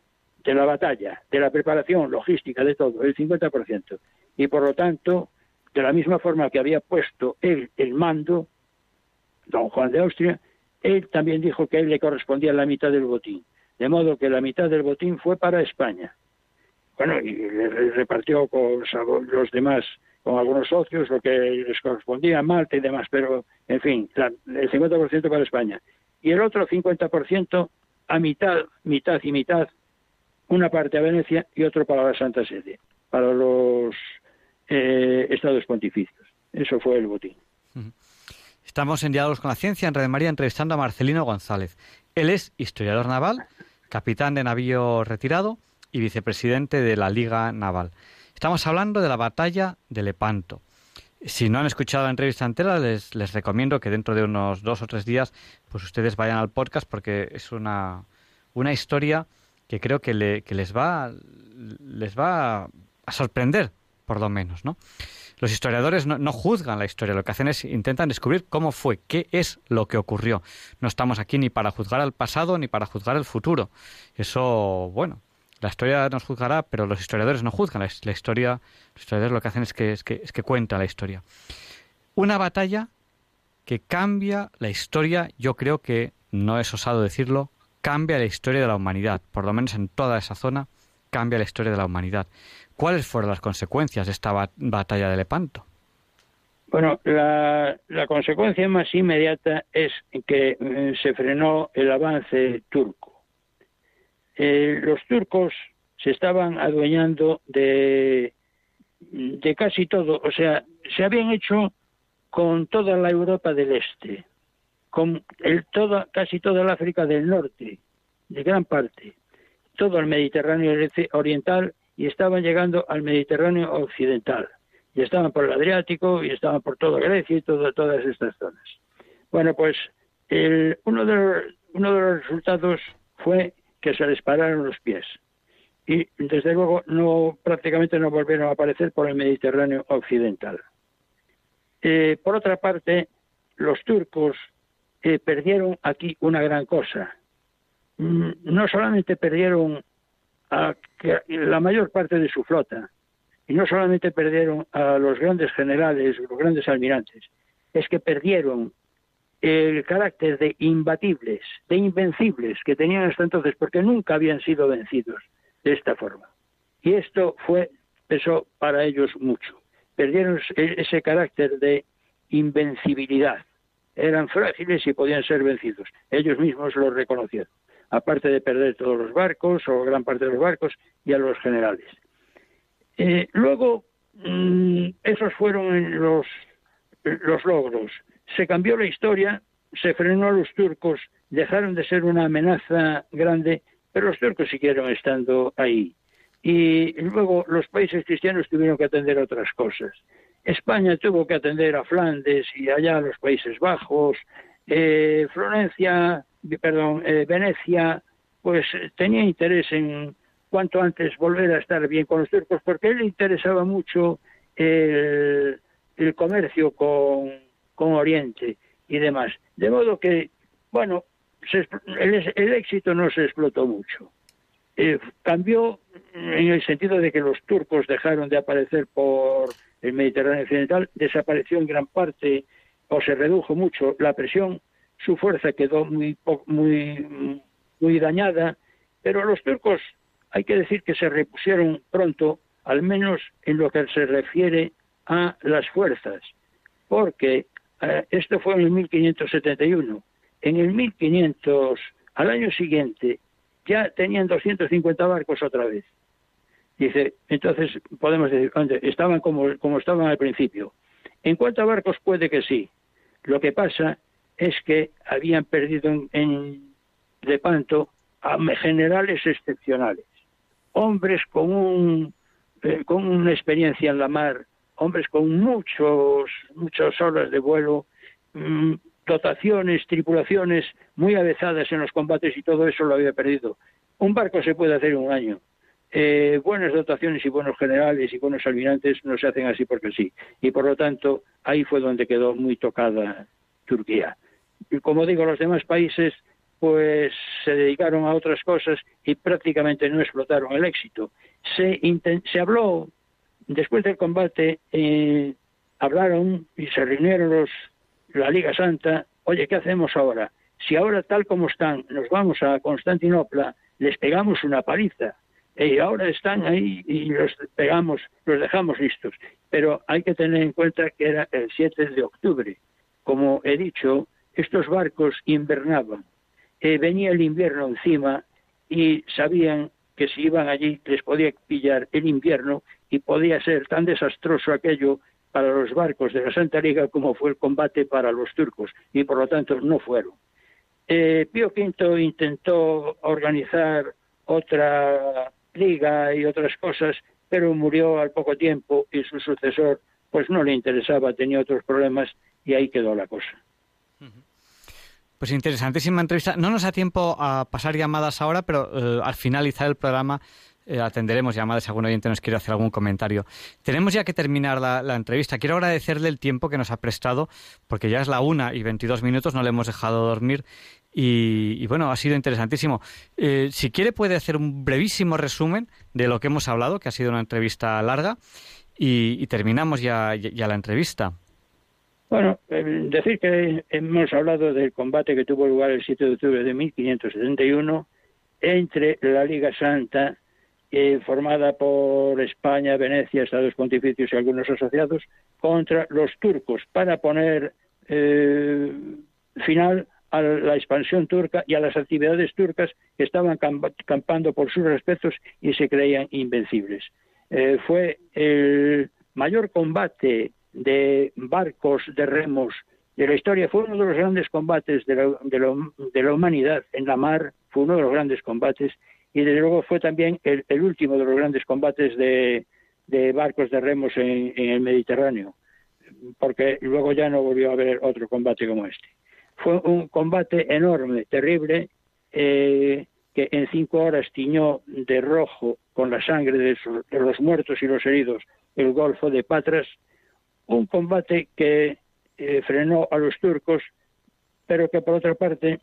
de la batalla, de la preparación logística, de todo, el 50%. Y por lo tanto, de la misma forma que había puesto él el mando, don Juan de Austria, él también dijo que a él le correspondía la mitad del botín. De modo que la mitad del botín fue para España. Bueno, y repartió con los demás, con algunos socios, lo que les correspondía Malta y demás, pero, en fin, el 50% para España. Y el otro 50% a mitad, mitad y mitad, una parte a Venecia y otro para la Santa Sede, para los eh, estados pontificios. Eso fue el botín. Estamos en Diálogos con la Ciencia, en Red María, entrevistando a Marcelino González. Él es historiador naval, capitán de navío retirado y vicepresidente de la Liga Naval. Estamos hablando de la batalla de Lepanto. Si no han escuchado la entrevista entera, les, les recomiendo que dentro de unos dos o tres días, pues ustedes vayan al podcast porque es una, una historia que creo que, le, que les va les va a sorprender, por lo menos, ¿no? Los historiadores no, juzgan la historia, lo que hacen es intentan descubrir cómo fue, qué es lo que ocurrió. No estamos aquí ni para juzgar al pasado ni para juzgar el futuro. Eso, bueno, la historia nos juzgará, pero los historiadores no juzgan. La, historia, los historiadores lo que hacen es que, es que, es que cuenta la historia. Una batalla que cambia la historia, yo creo que, no es osado decirlo, cambia la historia de la humanidad, por lo menos en toda esa zona, cambia la historia de la humanidad. ¿Cuáles fueron las consecuencias de esta batalla de Lepanto? Bueno, la, consecuencia más inmediata es que eh, se frenó el avance turco. Eh, los turcos se estaban adueñando de, de casi todo, o sea, se habían hecho con toda la Europa del Este, con el, toda, casi toda la África del Norte, de gran parte, todo el Mediterráneo Oriental y estaban llegando al Mediterráneo occidental. Y estaban por el Adriático y estaban por toda Grecia y todas estas zonas. Bueno, pues uno, de uno de los resultados fue que se les pararon los pies. Y desde luego no prácticamente no volvieron a aparecer por el Mediterráneo occidental. Eh, por otra parte, los turcos eh, perdieron aquí una gran cosa. Mm, no solamente perdieron a la mayor parte de su flota. Y no solamente perdieron a los grandes generales, los grandes almirantes, es que perdieron el carácter de imbatibles, de invencibles que tenían hasta entonces, porque nunca habían sido vencidos de esta forma. Y esto fue, eso para ellos mucho. Perdieron ese carácter de invencibilidad. Eran frágiles y podían ser vencidos. Ellos mismos lo reconocieron aparte de perder todos los barcos o gran parte de los barcos y a los generales. Eh, luego, mm, esos fueron los, los logros. Se cambió la historia, se frenó a los turcos, dejaron de ser una amenaza grande, pero los turcos siguieron estando ahí. Y luego los países cristianos tuvieron que atender a otras cosas. España tuvo que atender a Flandes y allá a los Países Bajos. Eh, Florencia perdón, eh, Venecia, pues tenía interés en cuanto antes volver a estar bien con los turcos, porque a él le interesaba mucho el, comercio con, con, Oriente y demás. De modo que, bueno, el, éxito no se explotó mucho. Eh, cambió en el sentido de que los turcos dejaron de aparecer por el Mediterráneo occidental, desapareció en gran parte o se redujo mucho la presión, su fuerza quedó muy, muy, muy dañada, pero los turcos hay que decir que se repusieron pronto, al menos en lo que se refiere a las fuerzas, porque eh, esto fue en el 1571. En el 1500, al año siguiente, ya tenían 250 barcos otra vez. Dice, entonces podemos decir, estaban como, como estaban al principio. En cuanto a barcos, puede que sí. Lo que pasa es que habían perdido en, en Lepanto a generales excepcionales, hombres con, un, eh, con una experiencia en la mar, hombres con muchos, muchas horas de vuelo, mm, dotaciones, tripulaciones muy avezadas en los combates y todo eso lo había perdido. Un barco se puede hacer en un año. Eh, buenas dotaciones y buenos generales y buenos almirantes no se hacen así porque sí. Y por lo tanto, ahí fue donde quedó muy tocada Turquía. Y como digo, los demás países pues se dedicaron a otras cosas y prácticamente no explotaron el éxito. Se, se habló, después del combate, eh, hablaron y se reunieron los, la Liga Santa, oye, ¿qué hacemos ahora? Si ahora tal como están nos vamos a Constantinopla, les pegamos una paliza. Y ahora están ahí y los pegamos, los dejamos listos. Pero hay que tener en cuenta que era el 7 de octubre. Como he dicho, estos barcos invernaban eh, venía el invierno encima y sabían que si iban allí les podía pillar el invierno y podía ser tan desastroso aquello para los barcos de la Santa Liga como fue el combate para los turcos y por lo tanto no fueron. Eh, Pío V intentó organizar otra liga y otras cosas, pero murió al poco tiempo y su sucesor pues no le interesaba, tenía otros problemas y ahí quedó la cosa. Pues interesantísima entrevista. No nos da tiempo a pasar llamadas ahora, pero eh, al finalizar el programa eh, atenderemos llamadas si algún oyente nos quiere hacer algún comentario. Tenemos ya que terminar la, entrevista. Quiero agradecerle el tiempo que nos ha prestado, porque ya es la una y veintidós minutos, no le hemos dejado dormir. Y, bueno, ha sido interesantísimo. Eh, si quiere, puede hacer un brevísimo resumen de lo que hemos hablado, que ha sido una entrevista larga, y, terminamos ya la entrevista. Bueno, decir que hemos hablado del combate que tuvo lugar el 7 de octubre de 1571 entre la Liga Santa, eh, formada por España, Venecia, Estados Pontificios y algunos asociados, contra los turcos para poner eh, final a la expansión turca y a las actividades turcas que estaban campando por sus respetos y se creían invencibles. Eh, fue el mayor combate de barcos de remos de la historia. Fue uno de los grandes combates de la, de, la humanidad en la mar, fue uno de los grandes combates y desde luego fue también el, último de los grandes combates de, barcos de remos en, el Mediterráneo, porque luego ya no volvió a haber otro combate como este. Fue un combate enorme, terrible, eh, que en cinco horas tiñó de rojo con la sangre de los muertos y los heridos el Golfo de Patras, un combate que eh, frenó a los turcos, pero que por otra parte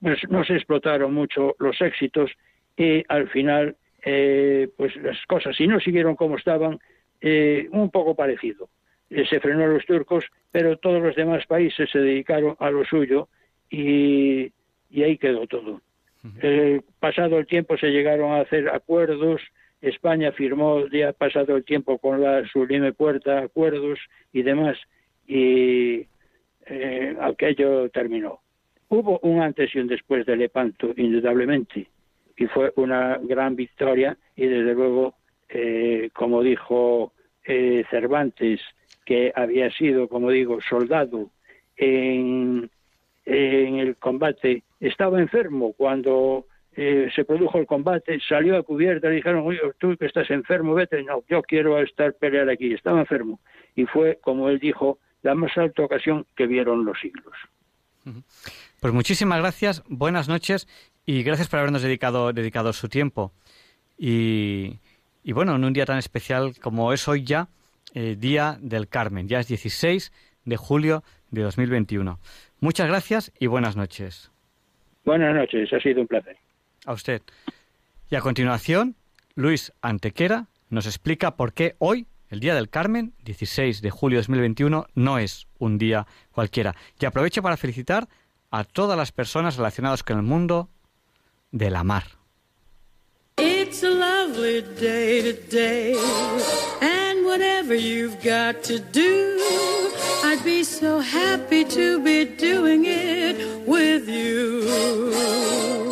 pues, no se explotaron mucho los éxitos y al final eh, pues las cosas si no siguieron como estaban eh, un poco parecido. Se frenó a los turcos pero todos los demás países se dedicaron a lo suyo y, ahí quedó todo. Pasado el tiempo se llegaron a hacer acuerdos España firmó ya pasado el tiempo con la sublime puerta acuerdos y demás y eh, aquello terminó. Hubo un antes y un después de Lepanto, indudablemente, y fue una gran victoria y desde luego, eh, como dijo eh, Cervantes, que había sido, como digo, soldado en, en el combate, estaba enfermo cuando eh, se produjo el combate, salió a cubierta, le dijeron, oye, tú que estás enfermo, vete, no, yo quiero estar pelear aquí, estaba enfermo. Y fue, como él dijo, la más alta ocasión que vieron los siglos. Pues muchísimas gracias, buenas noches y gracias por habernos dedicado, dedicado su tiempo. Y, bueno, en un día tan especial como es hoy ya, eh, Día del Carmen, ya es 16 de julio de 2021. Muchas gracias y buenas noches. Buenas noches, ha sido un placer. A usted. Y a continuación, Luis Antequera nos explica por qué hoy El Día del Carmen, 16 de julio de 2021, no es un día cualquiera. Y aprovecho para felicitar a todas las personas relacionadas con el mundo de la mar. It's a lovely day today, and whatever you've got to do, I'd be so happy to be doing it with you.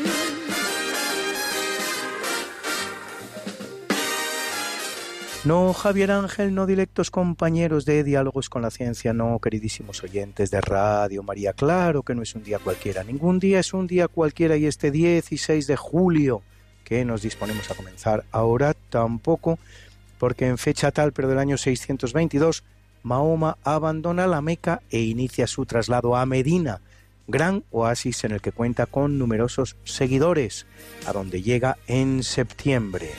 No, Javier Ángel, no directos compañeros de Diálogos con la Ciencia, no, queridísimos oyentes de Radio María, claro que no es un día cualquiera, ningún día es un día cualquiera y este 16 de julio que nos disponemos a comenzar ahora tampoco, porque en fecha tal, pero del año 622, Mahoma abandona la Meca e inicia su traslado a Medina, gran oasis en el que cuenta con numerosos seguidores, a donde llega en septiembre.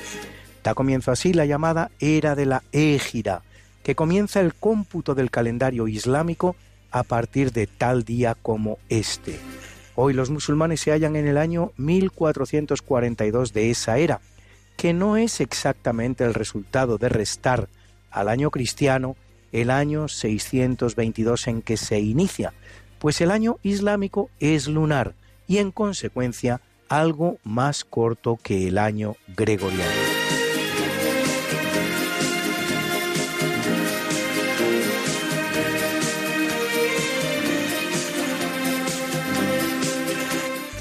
Da comienzo así la llamada Era de la Égira, que comienza el cómputo del calendario islámico a partir de tal día como este. Hoy los musulmanes se hallan en el año 1442 de esa era, que no es exactamente el resultado de restar al año cristiano el año 622 en que se inicia, pues el año islámico es lunar y en consecuencia algo más corto que el año gregoriano.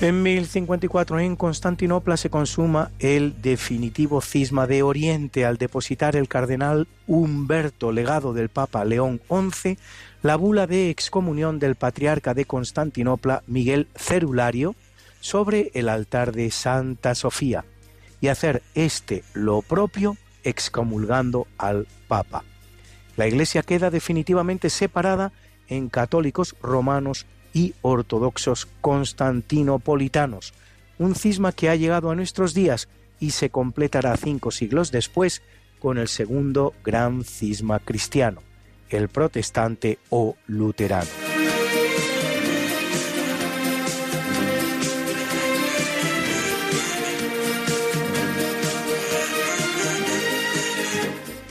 En 1054 en Constantinopla se consuma el definitivo cisma de Oriente al depositar el cardenal Humberto, legado del Papa León XI, la bula de excomunión del patriarca de Constantinopla Miguel Cerulario sobre el altar de Santa Sofía y hacer este lo propio excomulgando al Papa. La Iglesia queda definitivamente separada en católicos romanos y ortodoxos constantinopolitanos, un cisma que ha llegado a nuestros días y se completará cinco siglos después con el segundo gran cisma cristiano, el protestante o luterano.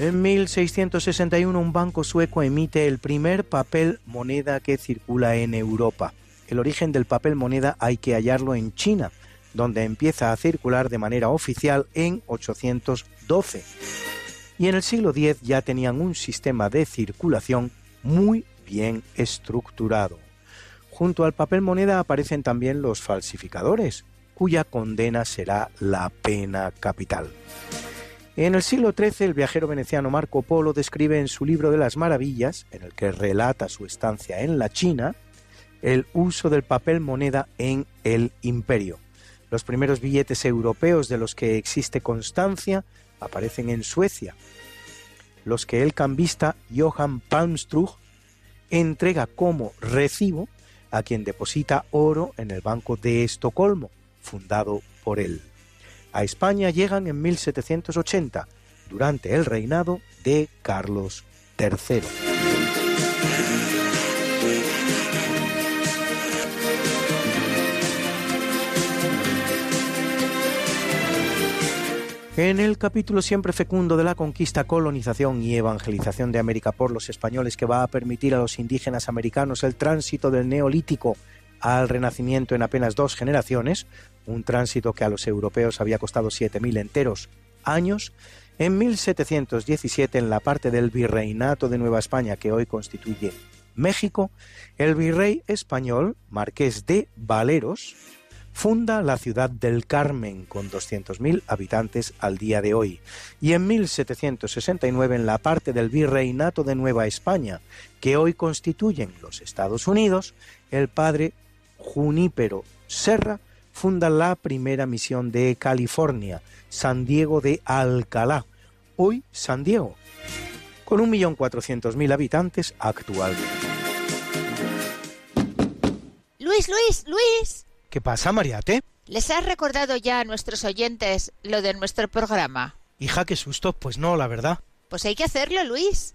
En 1661 un banco sueco emite el primer papel moneda que circula en Europa. El origen del papel moneda hay que hallarlo en China, donde empieza a circular de manera oficial en 812. Y en el siglo X ya tenían un sistema de circulación muy bien estructurado. Junto al papel moneda aparecen también los falsificadores, cuya condena será la pena capital. En el siglo XIII, el viajero veneciano Marco Polo describe en su libro de las maravillas, en el que relata su estancia en la China, el uso del papel moneda en el imperio. Los primeros billetes europeos de los que existe constancia aparecen en Suecia, los que el cambista Johann Palmstruch entrega como recibo a quien deposita oro en el Banco de Estocolmo, fundado por él a España llegan en 1780, durante el reinado de Carlos III. En el capítulo siempre fecundo de la conquista, colonización y evangelización de América por los españoles que va a permitir a los indígenas americanos el tránsito del neolítico al renacimiento en apenas dos generaciones, un tránsito que a los europeos había costado 7.000 enteros años, en 1717, en la parte del virreinato de Nueva España que hoy constituye México, el virrey español, marqués de Valeros, funda la ciudad del Carmen con 200.000 habitantes al día de hoy. Y en 1769, en la parte del virreinato de Nueva España, que hoy constituyen los Estados Unidos, el padre Junípero Serra funda la primera misión de California, San Diego de Alcalá, hoy San Diego, con 1.400.000 habitantes actualmente. Luis, Luis, Luis. ¿Qué pasa, Mariate? ¿Les has recordado ya a nuestros oyentes lo de nuestro programa? Hija, qué susto, pues no, la verdad. Pues hay que hacerlo, Luis.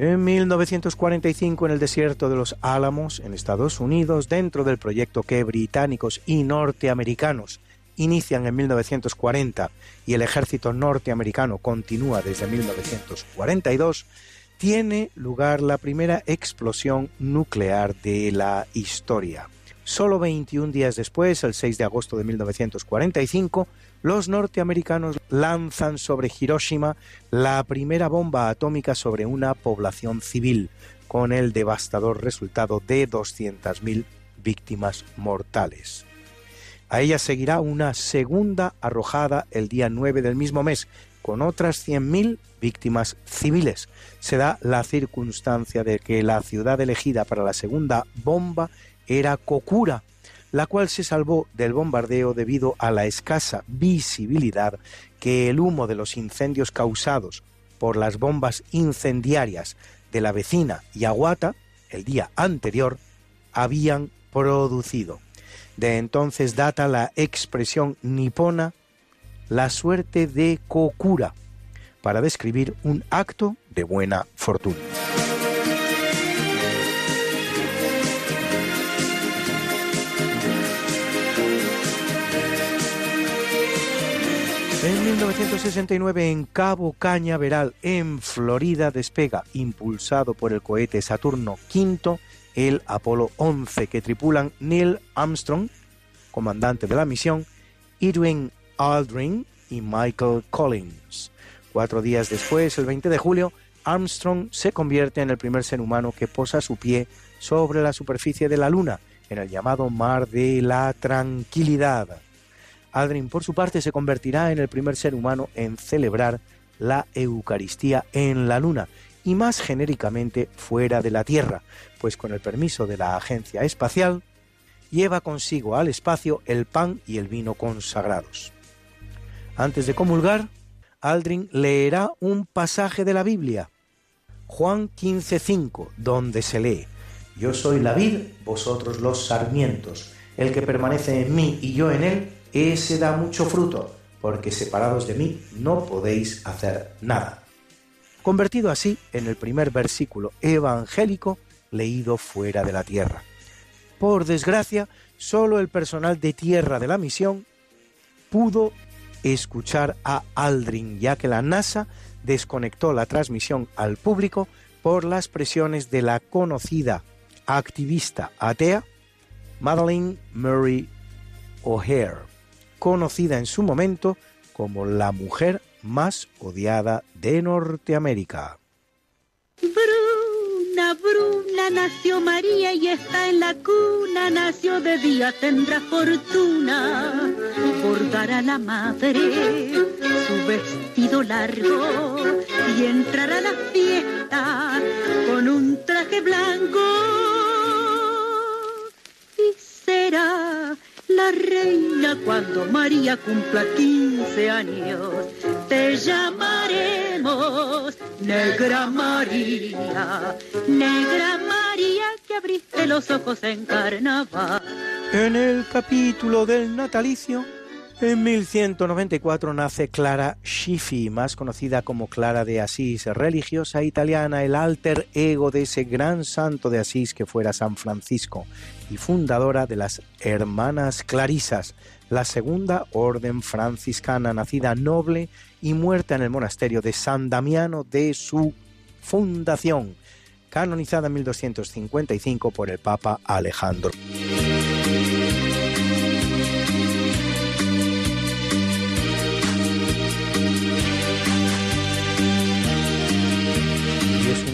En 1945, en el desierto de los Álamos, en Estados Unidos, dentro del proyecto que británicos y norteamericanos inician en 1940 y el ejército norteamericano continúa desde 1942, tiene lugar la primera explosión nuclear de la historia. Solo 21 días después, el 6 de agosto de 1945, los norteamericanos lanzan sobre Hiroshima la primera bomba atómica sobre una población civil, con el devastador resultado de 200.000 víctimas mortales. A ella seguirá una segunda arrojada el día 9 del mismo mes, con otras 100.000 víctimas civiles. Se da la circunstancia de que la ciudad elegida para la segunda bomba era Kokura, la cual se salvó del bombardeo debido a la escasa visibilidad que el humo de los incendios causados por las bombas incendiarias de la vecina Yaguata el día anterior habían producido. De entonces data la expresión nipona la suerte de Kokura para describir un acto de buena fortuna. En 1969, en Cabo Cañaveral, en Florida, despega, impulsado por el cohete Saturno V, el Apolo 11, que tripulan Neil Armstrong, comandante de la misión, Edwin Aldrin y Michael Collins. Cuatro días después, el 20 de julio, Armstrong se convierte en el primer ser humano que posa su pie sobre la superficie de la Luna, en el llamado Mar de la Tranquilidad. Aldrin, por su parte, se convertirá en el primer ser humano en celebrar la Eucaristía en la Luna y más genéricamente fuera de la Tierra, pues con el permiso de la Agencia Espacial, lleva consigo al espacio el pan y el vino consagrados. Antes de comulgar, Aldrin leerá un pasaje de la Biblia, Juan 15:5, donde se lee, Yo soy la vid, vosotros los sarmientos, el que permanece en mí y yo en él, ese da mucho fruto, porque separados de mí no podéis hacer nada. Convertido así en el primer versículo evangélico leído fuera de la tierra. Por desgracia, solo el personal de tierra de la misión pudo escuchar a Aldrin, ya que la NASA desconectó la transmisión al público por las presiones de la conocida activista atea Madeleine Murray O'Hare conocida en su momento como la mujer más odiada de Norteamérica. Bruna, Bruna, nació María y está en la cuna, nació de día, tendrá fortuna, bordará la madre su vestido largo y entrará a la fiesta con un traje blanco. Y será la reina cuando María cumpla 15 años. Te llamaremos Negra María, Negra María que abriste los ojos en carnaval. En el capítulo del natalicio, En 1194 nace Clara Schiffi, más conocida como Clara de Asís, religiosa italiana, el alter ego de ese gran santo de Asís que fuera San Francisco y fundadora de las Hermanas Clarisas, la segunda orden franciscana, nacida noble y muerta en el monasterio de San Damiano de su fundación, canonizada en 1255 por el Papa Alejandro.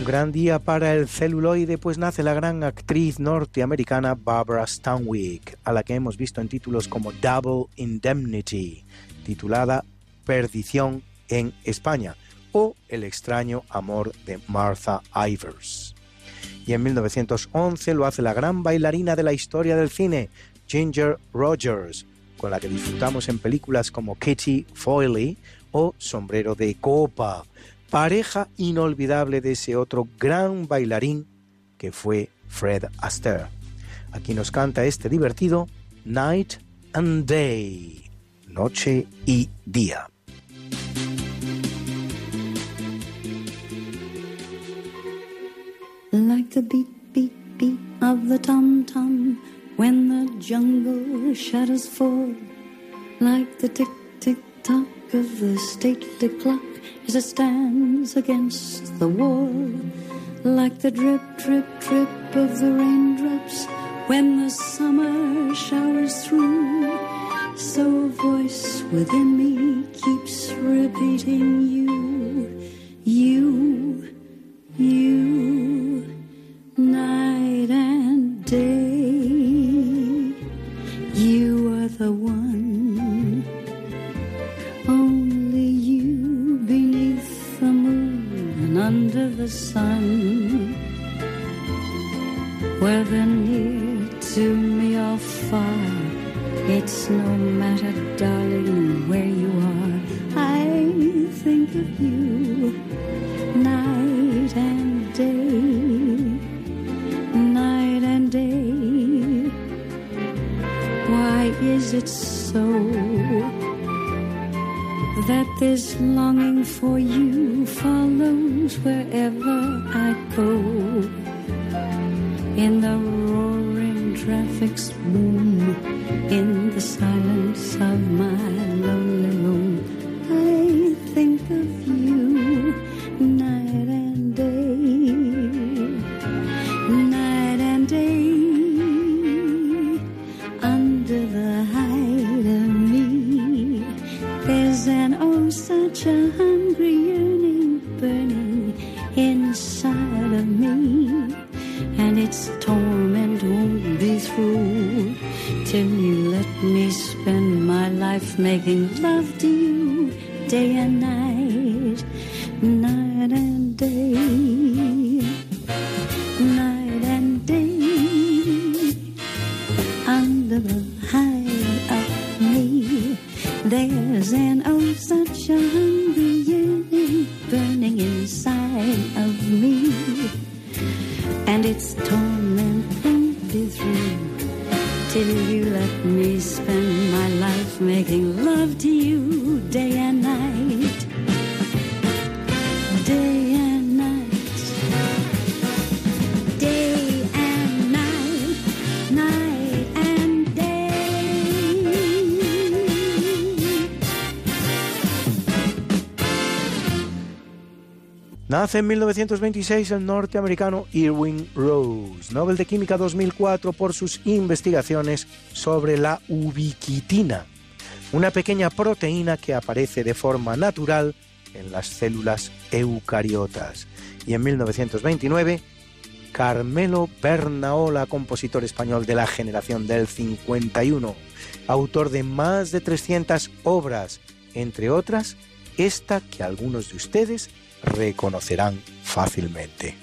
Gran día para el celuloide, pues nace la gran actriz norteamericana Barbara Stanwyck, a la que hemos visto en títulos como Double Indemnity, titulada Perdición en España, o El extraño amor de Martha Ivers. Y en 1911 lo hace la gran bailarina de la historia del cine, Ginger Rogers, con la que disfrutamos en películas como Kitty Foyley o Sombrero de Copa pareja inolvidable de ese otro gran bailarín que fue Fred Astaire. Aquí nos canta este divertido Night and Day, noche y día. Like the beat, beat, beat of the tom tom when the jungle shadows fall, like the tick, tick, tock of the stately clock as it stands against the wall, like the drip, drip, drip of the raindrops when the summer showers through. So a voice within me keeps repeating you, you, you, night and day. You are the one. Under the sun. Whether near to me or far, it's no matter, darling, where you are. I think of you night and day, night and day. Why is it so? That this longing for you follows wherever I go. In the roaring traffic's boom, in the silence of my lonely Nace en 1926 el norteamericano Irwin Rose, Nobel de Química 2004 por sus investigaciones sobre la ubiquitina, una pequeña proteína que aparece de forma natural en las células eucariotas. Y en 1929, Carmelo Bernaola, compositor español de la generación del 51, autor de más de 300 obras, entre otras, esta que algunos de ustedes reconocerán fácilmente.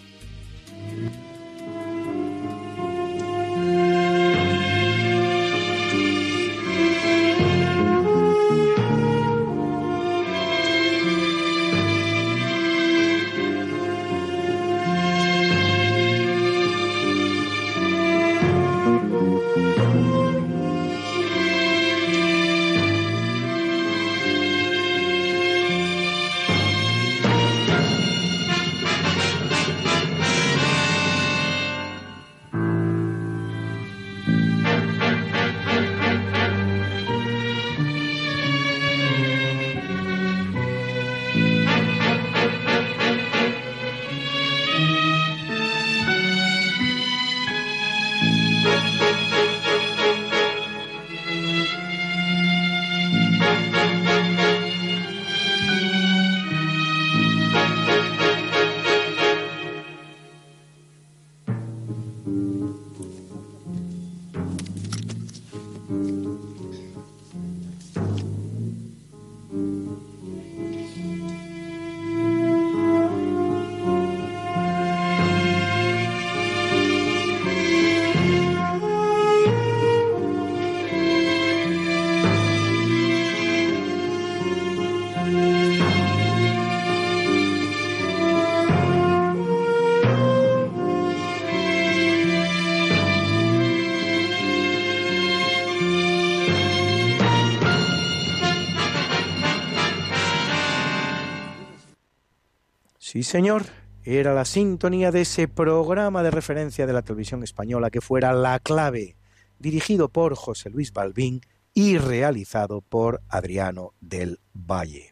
Sí, señor, era la sintonía de ese programa de referencia de la televisión española que fuera La Clave, dirigido por José Luis Balbín y realizado por Adriano del Valle.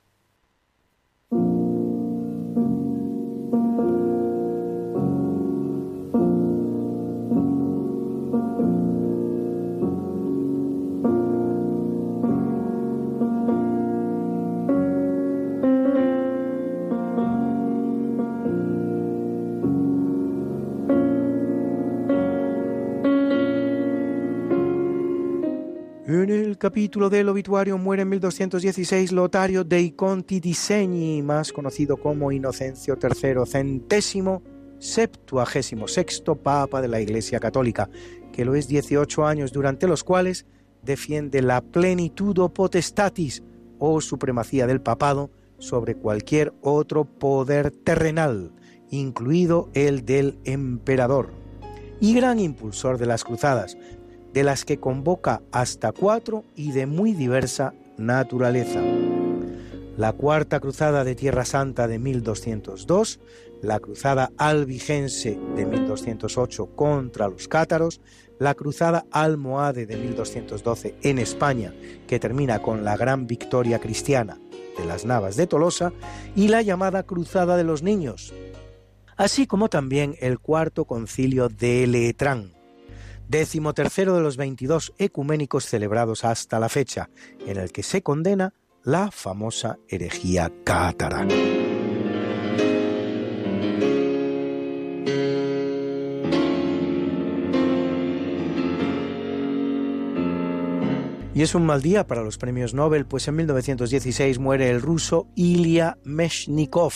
Capítulo del obituario muere en 1216 Lotario dei Conti di Segni, más conocido como Inocencio III centésimo, septuagésimo sexto Papa de la Iglesia Católica, que lo es 18 años durante los cuales defiende la plenitudo potestatis o supremacía del papado sobre cualquier otro poder terrenal, incluido el del emperador, y gran impulsor de las cruzadas, de las que convoca hasta cuatro y de muy diversa naturaleza. La Cuarta Cruzada de Tierra Santa de 1202, la Cruzada Albigense de 1208 contra los cátaros, la Cruzada Almohade de 1212 en España, que termina con la gran victoria cristiana de las Navas de Tolosa, y la llamada Cruzada de los Niños, así como también el Cuarto Concilio de Letrán, décimo tercero de los 22 ecuménicos celebrados hasta la fecha, en el que se condena la famosa herejía cátara. Y es un mal día para los premios Nobel, pues en 1916 muere el ruso Ilya Meshnikov,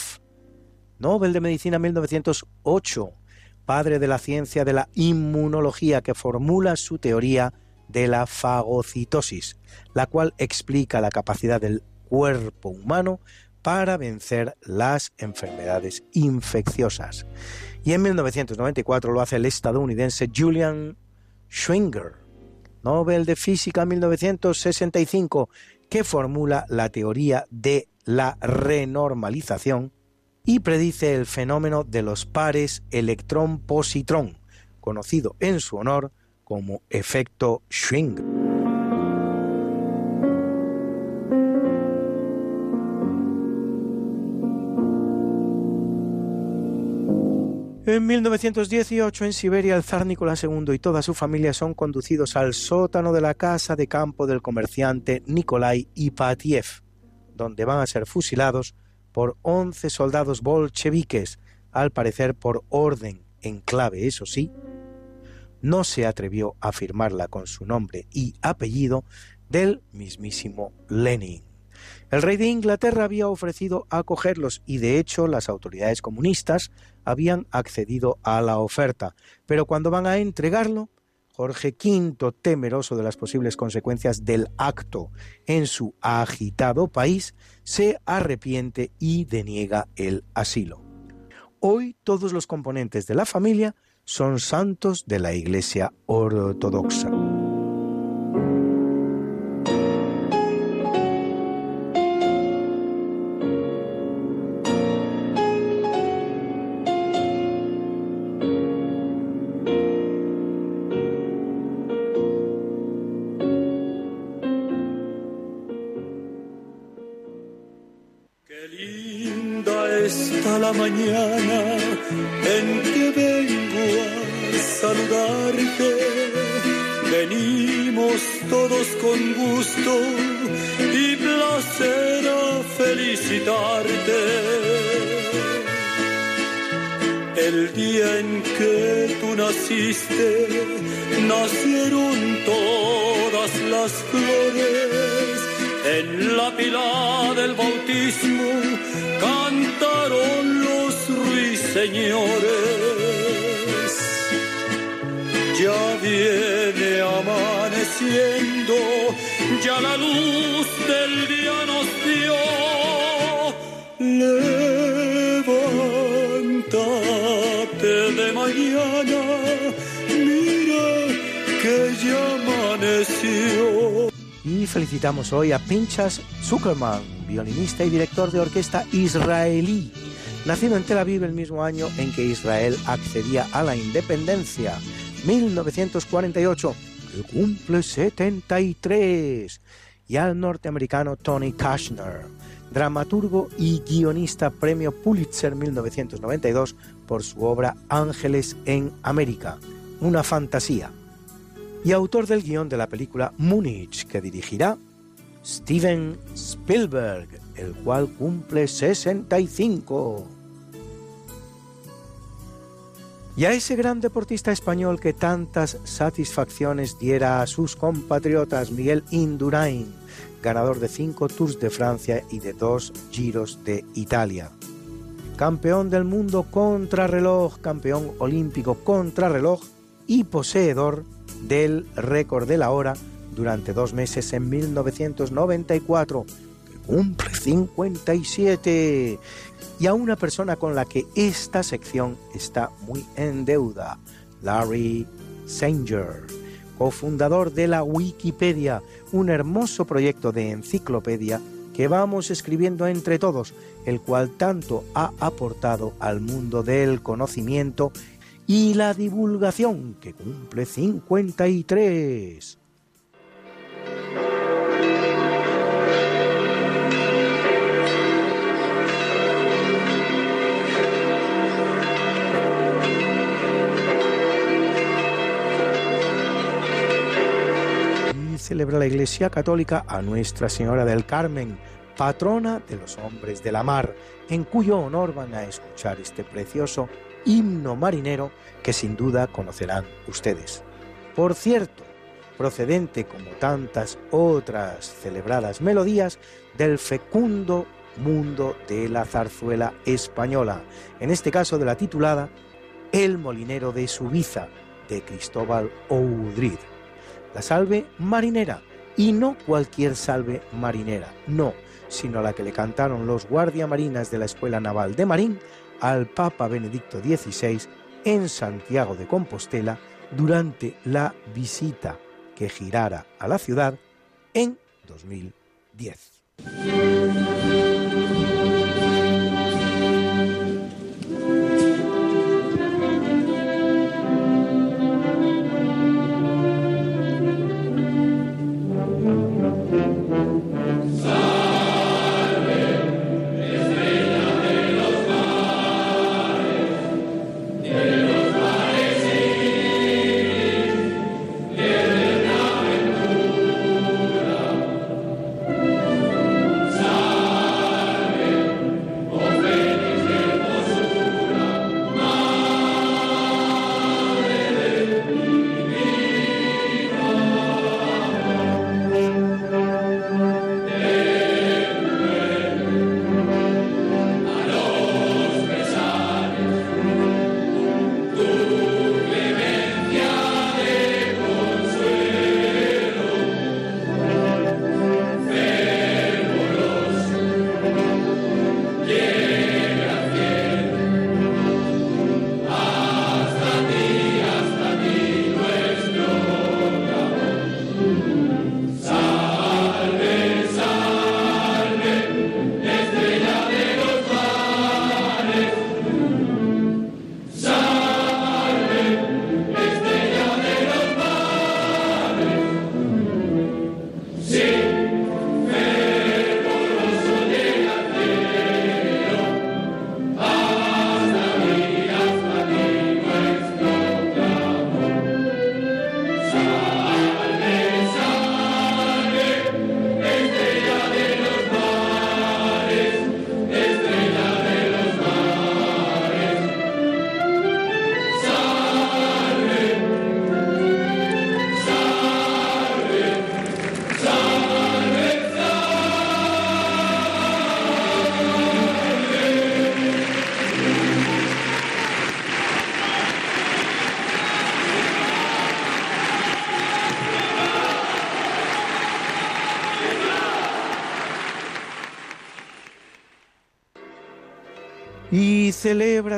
Nobel de Medicina 1908, padre de la ciencia de la inmunología que formula su teoría de la fagocitosis, la cual explica la capacidad del cuerpo humano para vencer las enfermedades infecciosas. Y en 1994 lo hace el estadounidense Julian Schwinger, Nobel de Física 1965, que formula la teoría de la renormalización y predice el fenómeno de los pares electrón-positrón, conocido en su honor como efecto Schwing. En 1918, en Siberia, el zar Nicolás II y toda su familia son conducidos al sótano de la casa de campo del comerciante Nikolai Ipatiev, donde van a ser fusilados por 11 soldados bolcheviques, al parecer por orden en clave, eso sí, no se atrevió a firmarla con su nombre y apellido del mismísimo Lenin. El rey de Inglaterra había ofrecido acogerlos y de hecho las autoridades comunistas habían accedido a la oferta, pero cuando van a entregarlo, Jorge V, temeroso de las posibles consecuencias del acto en su agitado país, se arrepiente y deniega el asilo. Hoy todos los componentes de la familia son santos de la Iglesia Ortodoxa. Nacieron todas las flores. En la pila del bautismo cantaron los ruiseñores. Ya viene amaneciendo, ya la luz felicitamos hoy a Pinchas Zuckerman, violinista y director de orquesta israelí, nacido en Tel Aviv el mismo año en que Israel accedía a la independencia, 1948, que cumple 73, y al norteamericano Tony Kushner, dramaturgo y guionista premio Pulitzer 1992 por su obra Ángeles en América, una fantasía, y autor del guion de la película Múnich que dirigirá Steven Spielberg, el cual cumple 65. Y a ese gran deportista español que tantas satisfacciones diera a sus compatriotas, Miguel Indurain, ganador de cinco Tours de Francia y de dos Giros de Italia. Campeón del mundo contrarreloj, campeón olímpico contrarreloj y poseedor del récord de la hora durante dos meses en 1994, que cumple 57, y a una persona con la que esta sección está muy en deuda, Larry Sanger, cofundador de la Wikipedia, un hermoso proyecto de enciclopedia que vamos escribiendo entre todos, el cual tanto ha aportado al mundo del conocimiento y la divulgación, que cumple 53. celebra la Iglesia Católica a Nuestra Señora del Carmen, patrona de los hombres de la mar, en cuyo honor van a escuchar este precioso himno marinero que sin duda conocerán ustedes. Por cierto, procedente como tantas otras celebradas melodías del fecundo mundo de la zarzuela española, en este caso de la titulada El molinero de Subiza, de Cristóbal Oudrid la salve marinera, y no cualquier salve marinera, no, sino la que le cantaron los guardiamarinas de la Escuela Naval de Marín al Papa Benedicto XVI en Santiago de Compostela durante la visita que girara a la ciudad en 2010.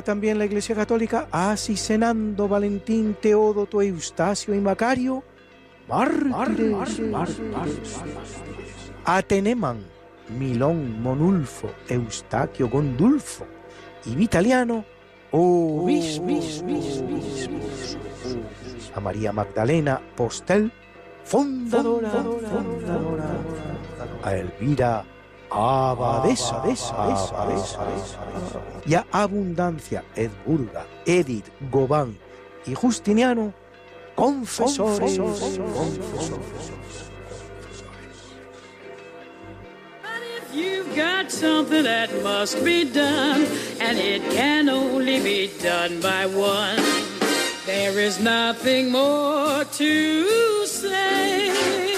También la Iglesia Católica a Sisenando, Valentín, Teodoto, Eustacio y Macario, Ateneman, Milón, Monulfo, Eustaquio, Gondulfo y Vitaliano, oh, a María Magdalena Postel, fundadora, fundadora, a Elvira Abadesa, y a Abundancia Edburga, Edith Gobán y Justiniano, confesores, You've got something that must be done, and it can only be done by one. There is nothing more to say,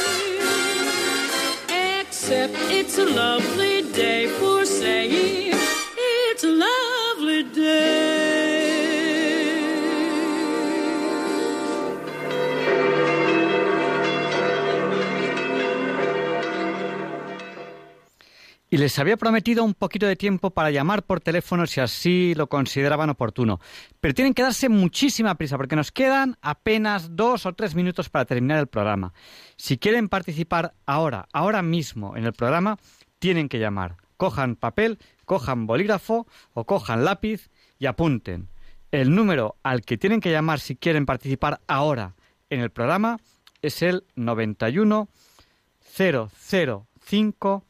except it's a lovely day for saying Y les había prometido un poquito de tiempo para llamar por teléfono si así lo consideraban oportuno. Pero tienen que darse muchísima prisa porque nos quedan apenas dos o tres minutos para terminar el programa. Si quieren participar ahora, ahora mismo en el programa, tienen que llamar. Cojan papel, cojan bolígrafo o cojan lápiz y apunten. El número al que tienen que llamar si quieren participar ahora en el programa es el 91 005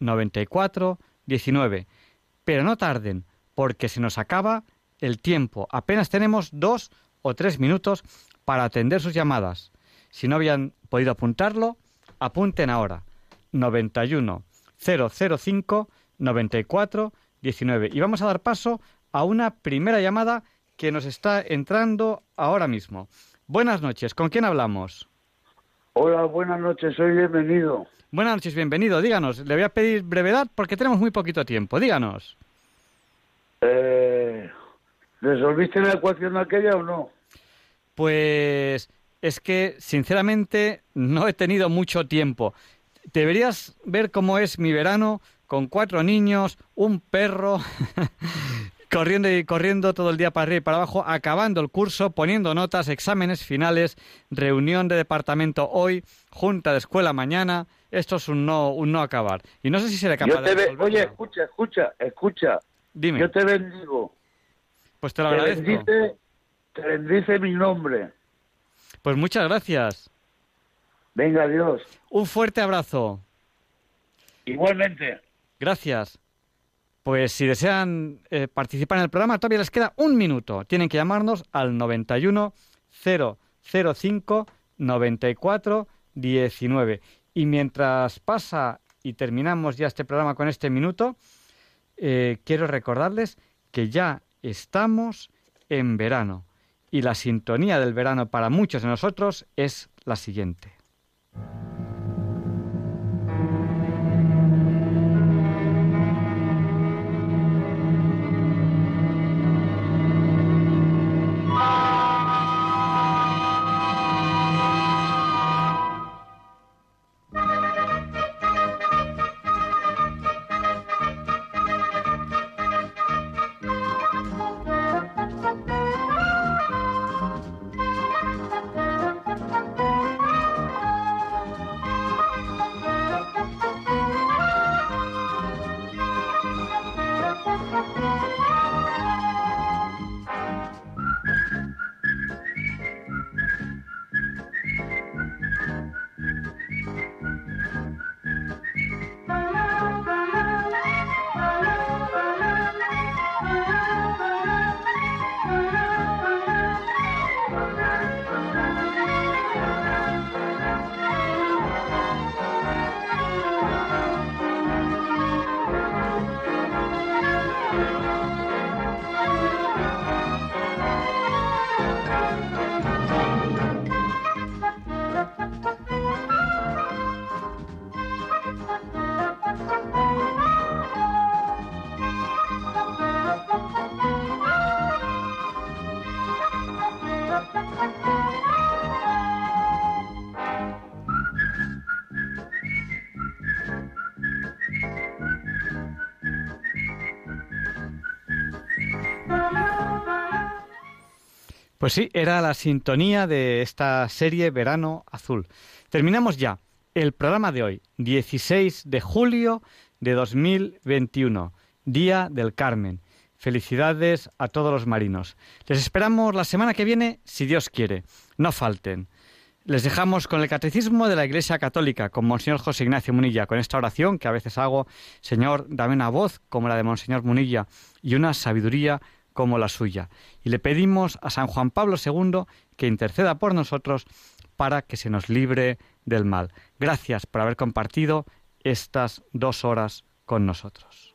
94 19. Pero no tarden, porque se nos acaba el tiempo. Apenas tenemos dos o tres minutos para atender sus llamadas. Si no habían podido apuntarlo, apunten ahora. 91 005 94 19. Y vamos a dar paso a una primera llamada que nos está entrando ahora mismo. Buenas noches, ¿con quién hablamos? Hola, buenas noches, soy bienvenido. Buenas noches, bienvenido. Díganos, le voy a pedir brevedad porque tenemos muy poquito tiempo. Díganos. Eh, ¿Resolviste la ecuación aquella o no? Pues es que, sinceramente, no he tenido mucho tiempo. Deberías ver cómo es mi verano con cuatro niños, un perro, corriendo y corriendo todo el día para arriba y para abajo, acabando el curso, poniendo notas, exámenes finales, reunión de departamento hoy, junta de escuela mañana. Esto es un no, un no acabar. Y no sé si seré capaz Yo te de. Oye, escucha, escucha, escucha. Dime. Yo te bendigo. Pues te lo Te agradezco. bendice, te bendice mi nombre. Pues muchas gracias. Venga, Dios. Un fuerte abrazo. Igualmente. Gracias. Pues si desean eh, participar en el programa, todavía les queda un minuto. Tienen que llamarnos al 91 005 94 19. Y mientras pasa y terminamos ya este programa con este minuto, eh, quiero recordarles que ya estamos en verano. Y la sintonía del verano para muchos de nosotros es la siguiente. Pues sí, era la sintonía de esta serie Verano Azul. Terminamos ya el programa de hoy, 16 de julio de 2021, Día del Carmen. Felicidades a todos los marinos. Les esperamos la semana que viene, si Dios quiere. No falten. Les dejamos con el Catecismo de la Iglesia Católica, con Monseñor José Ignacio Munilla, con esta oración que a veces hago, Señor, dame una voz como la de Monseñor Munilla y una sabiduría como la suya. Y le pedimos a San Juan Pablo II que interceda por nosotros para que se nos libre del mal. Gracias por haber compartido estas dos horas con nosotros.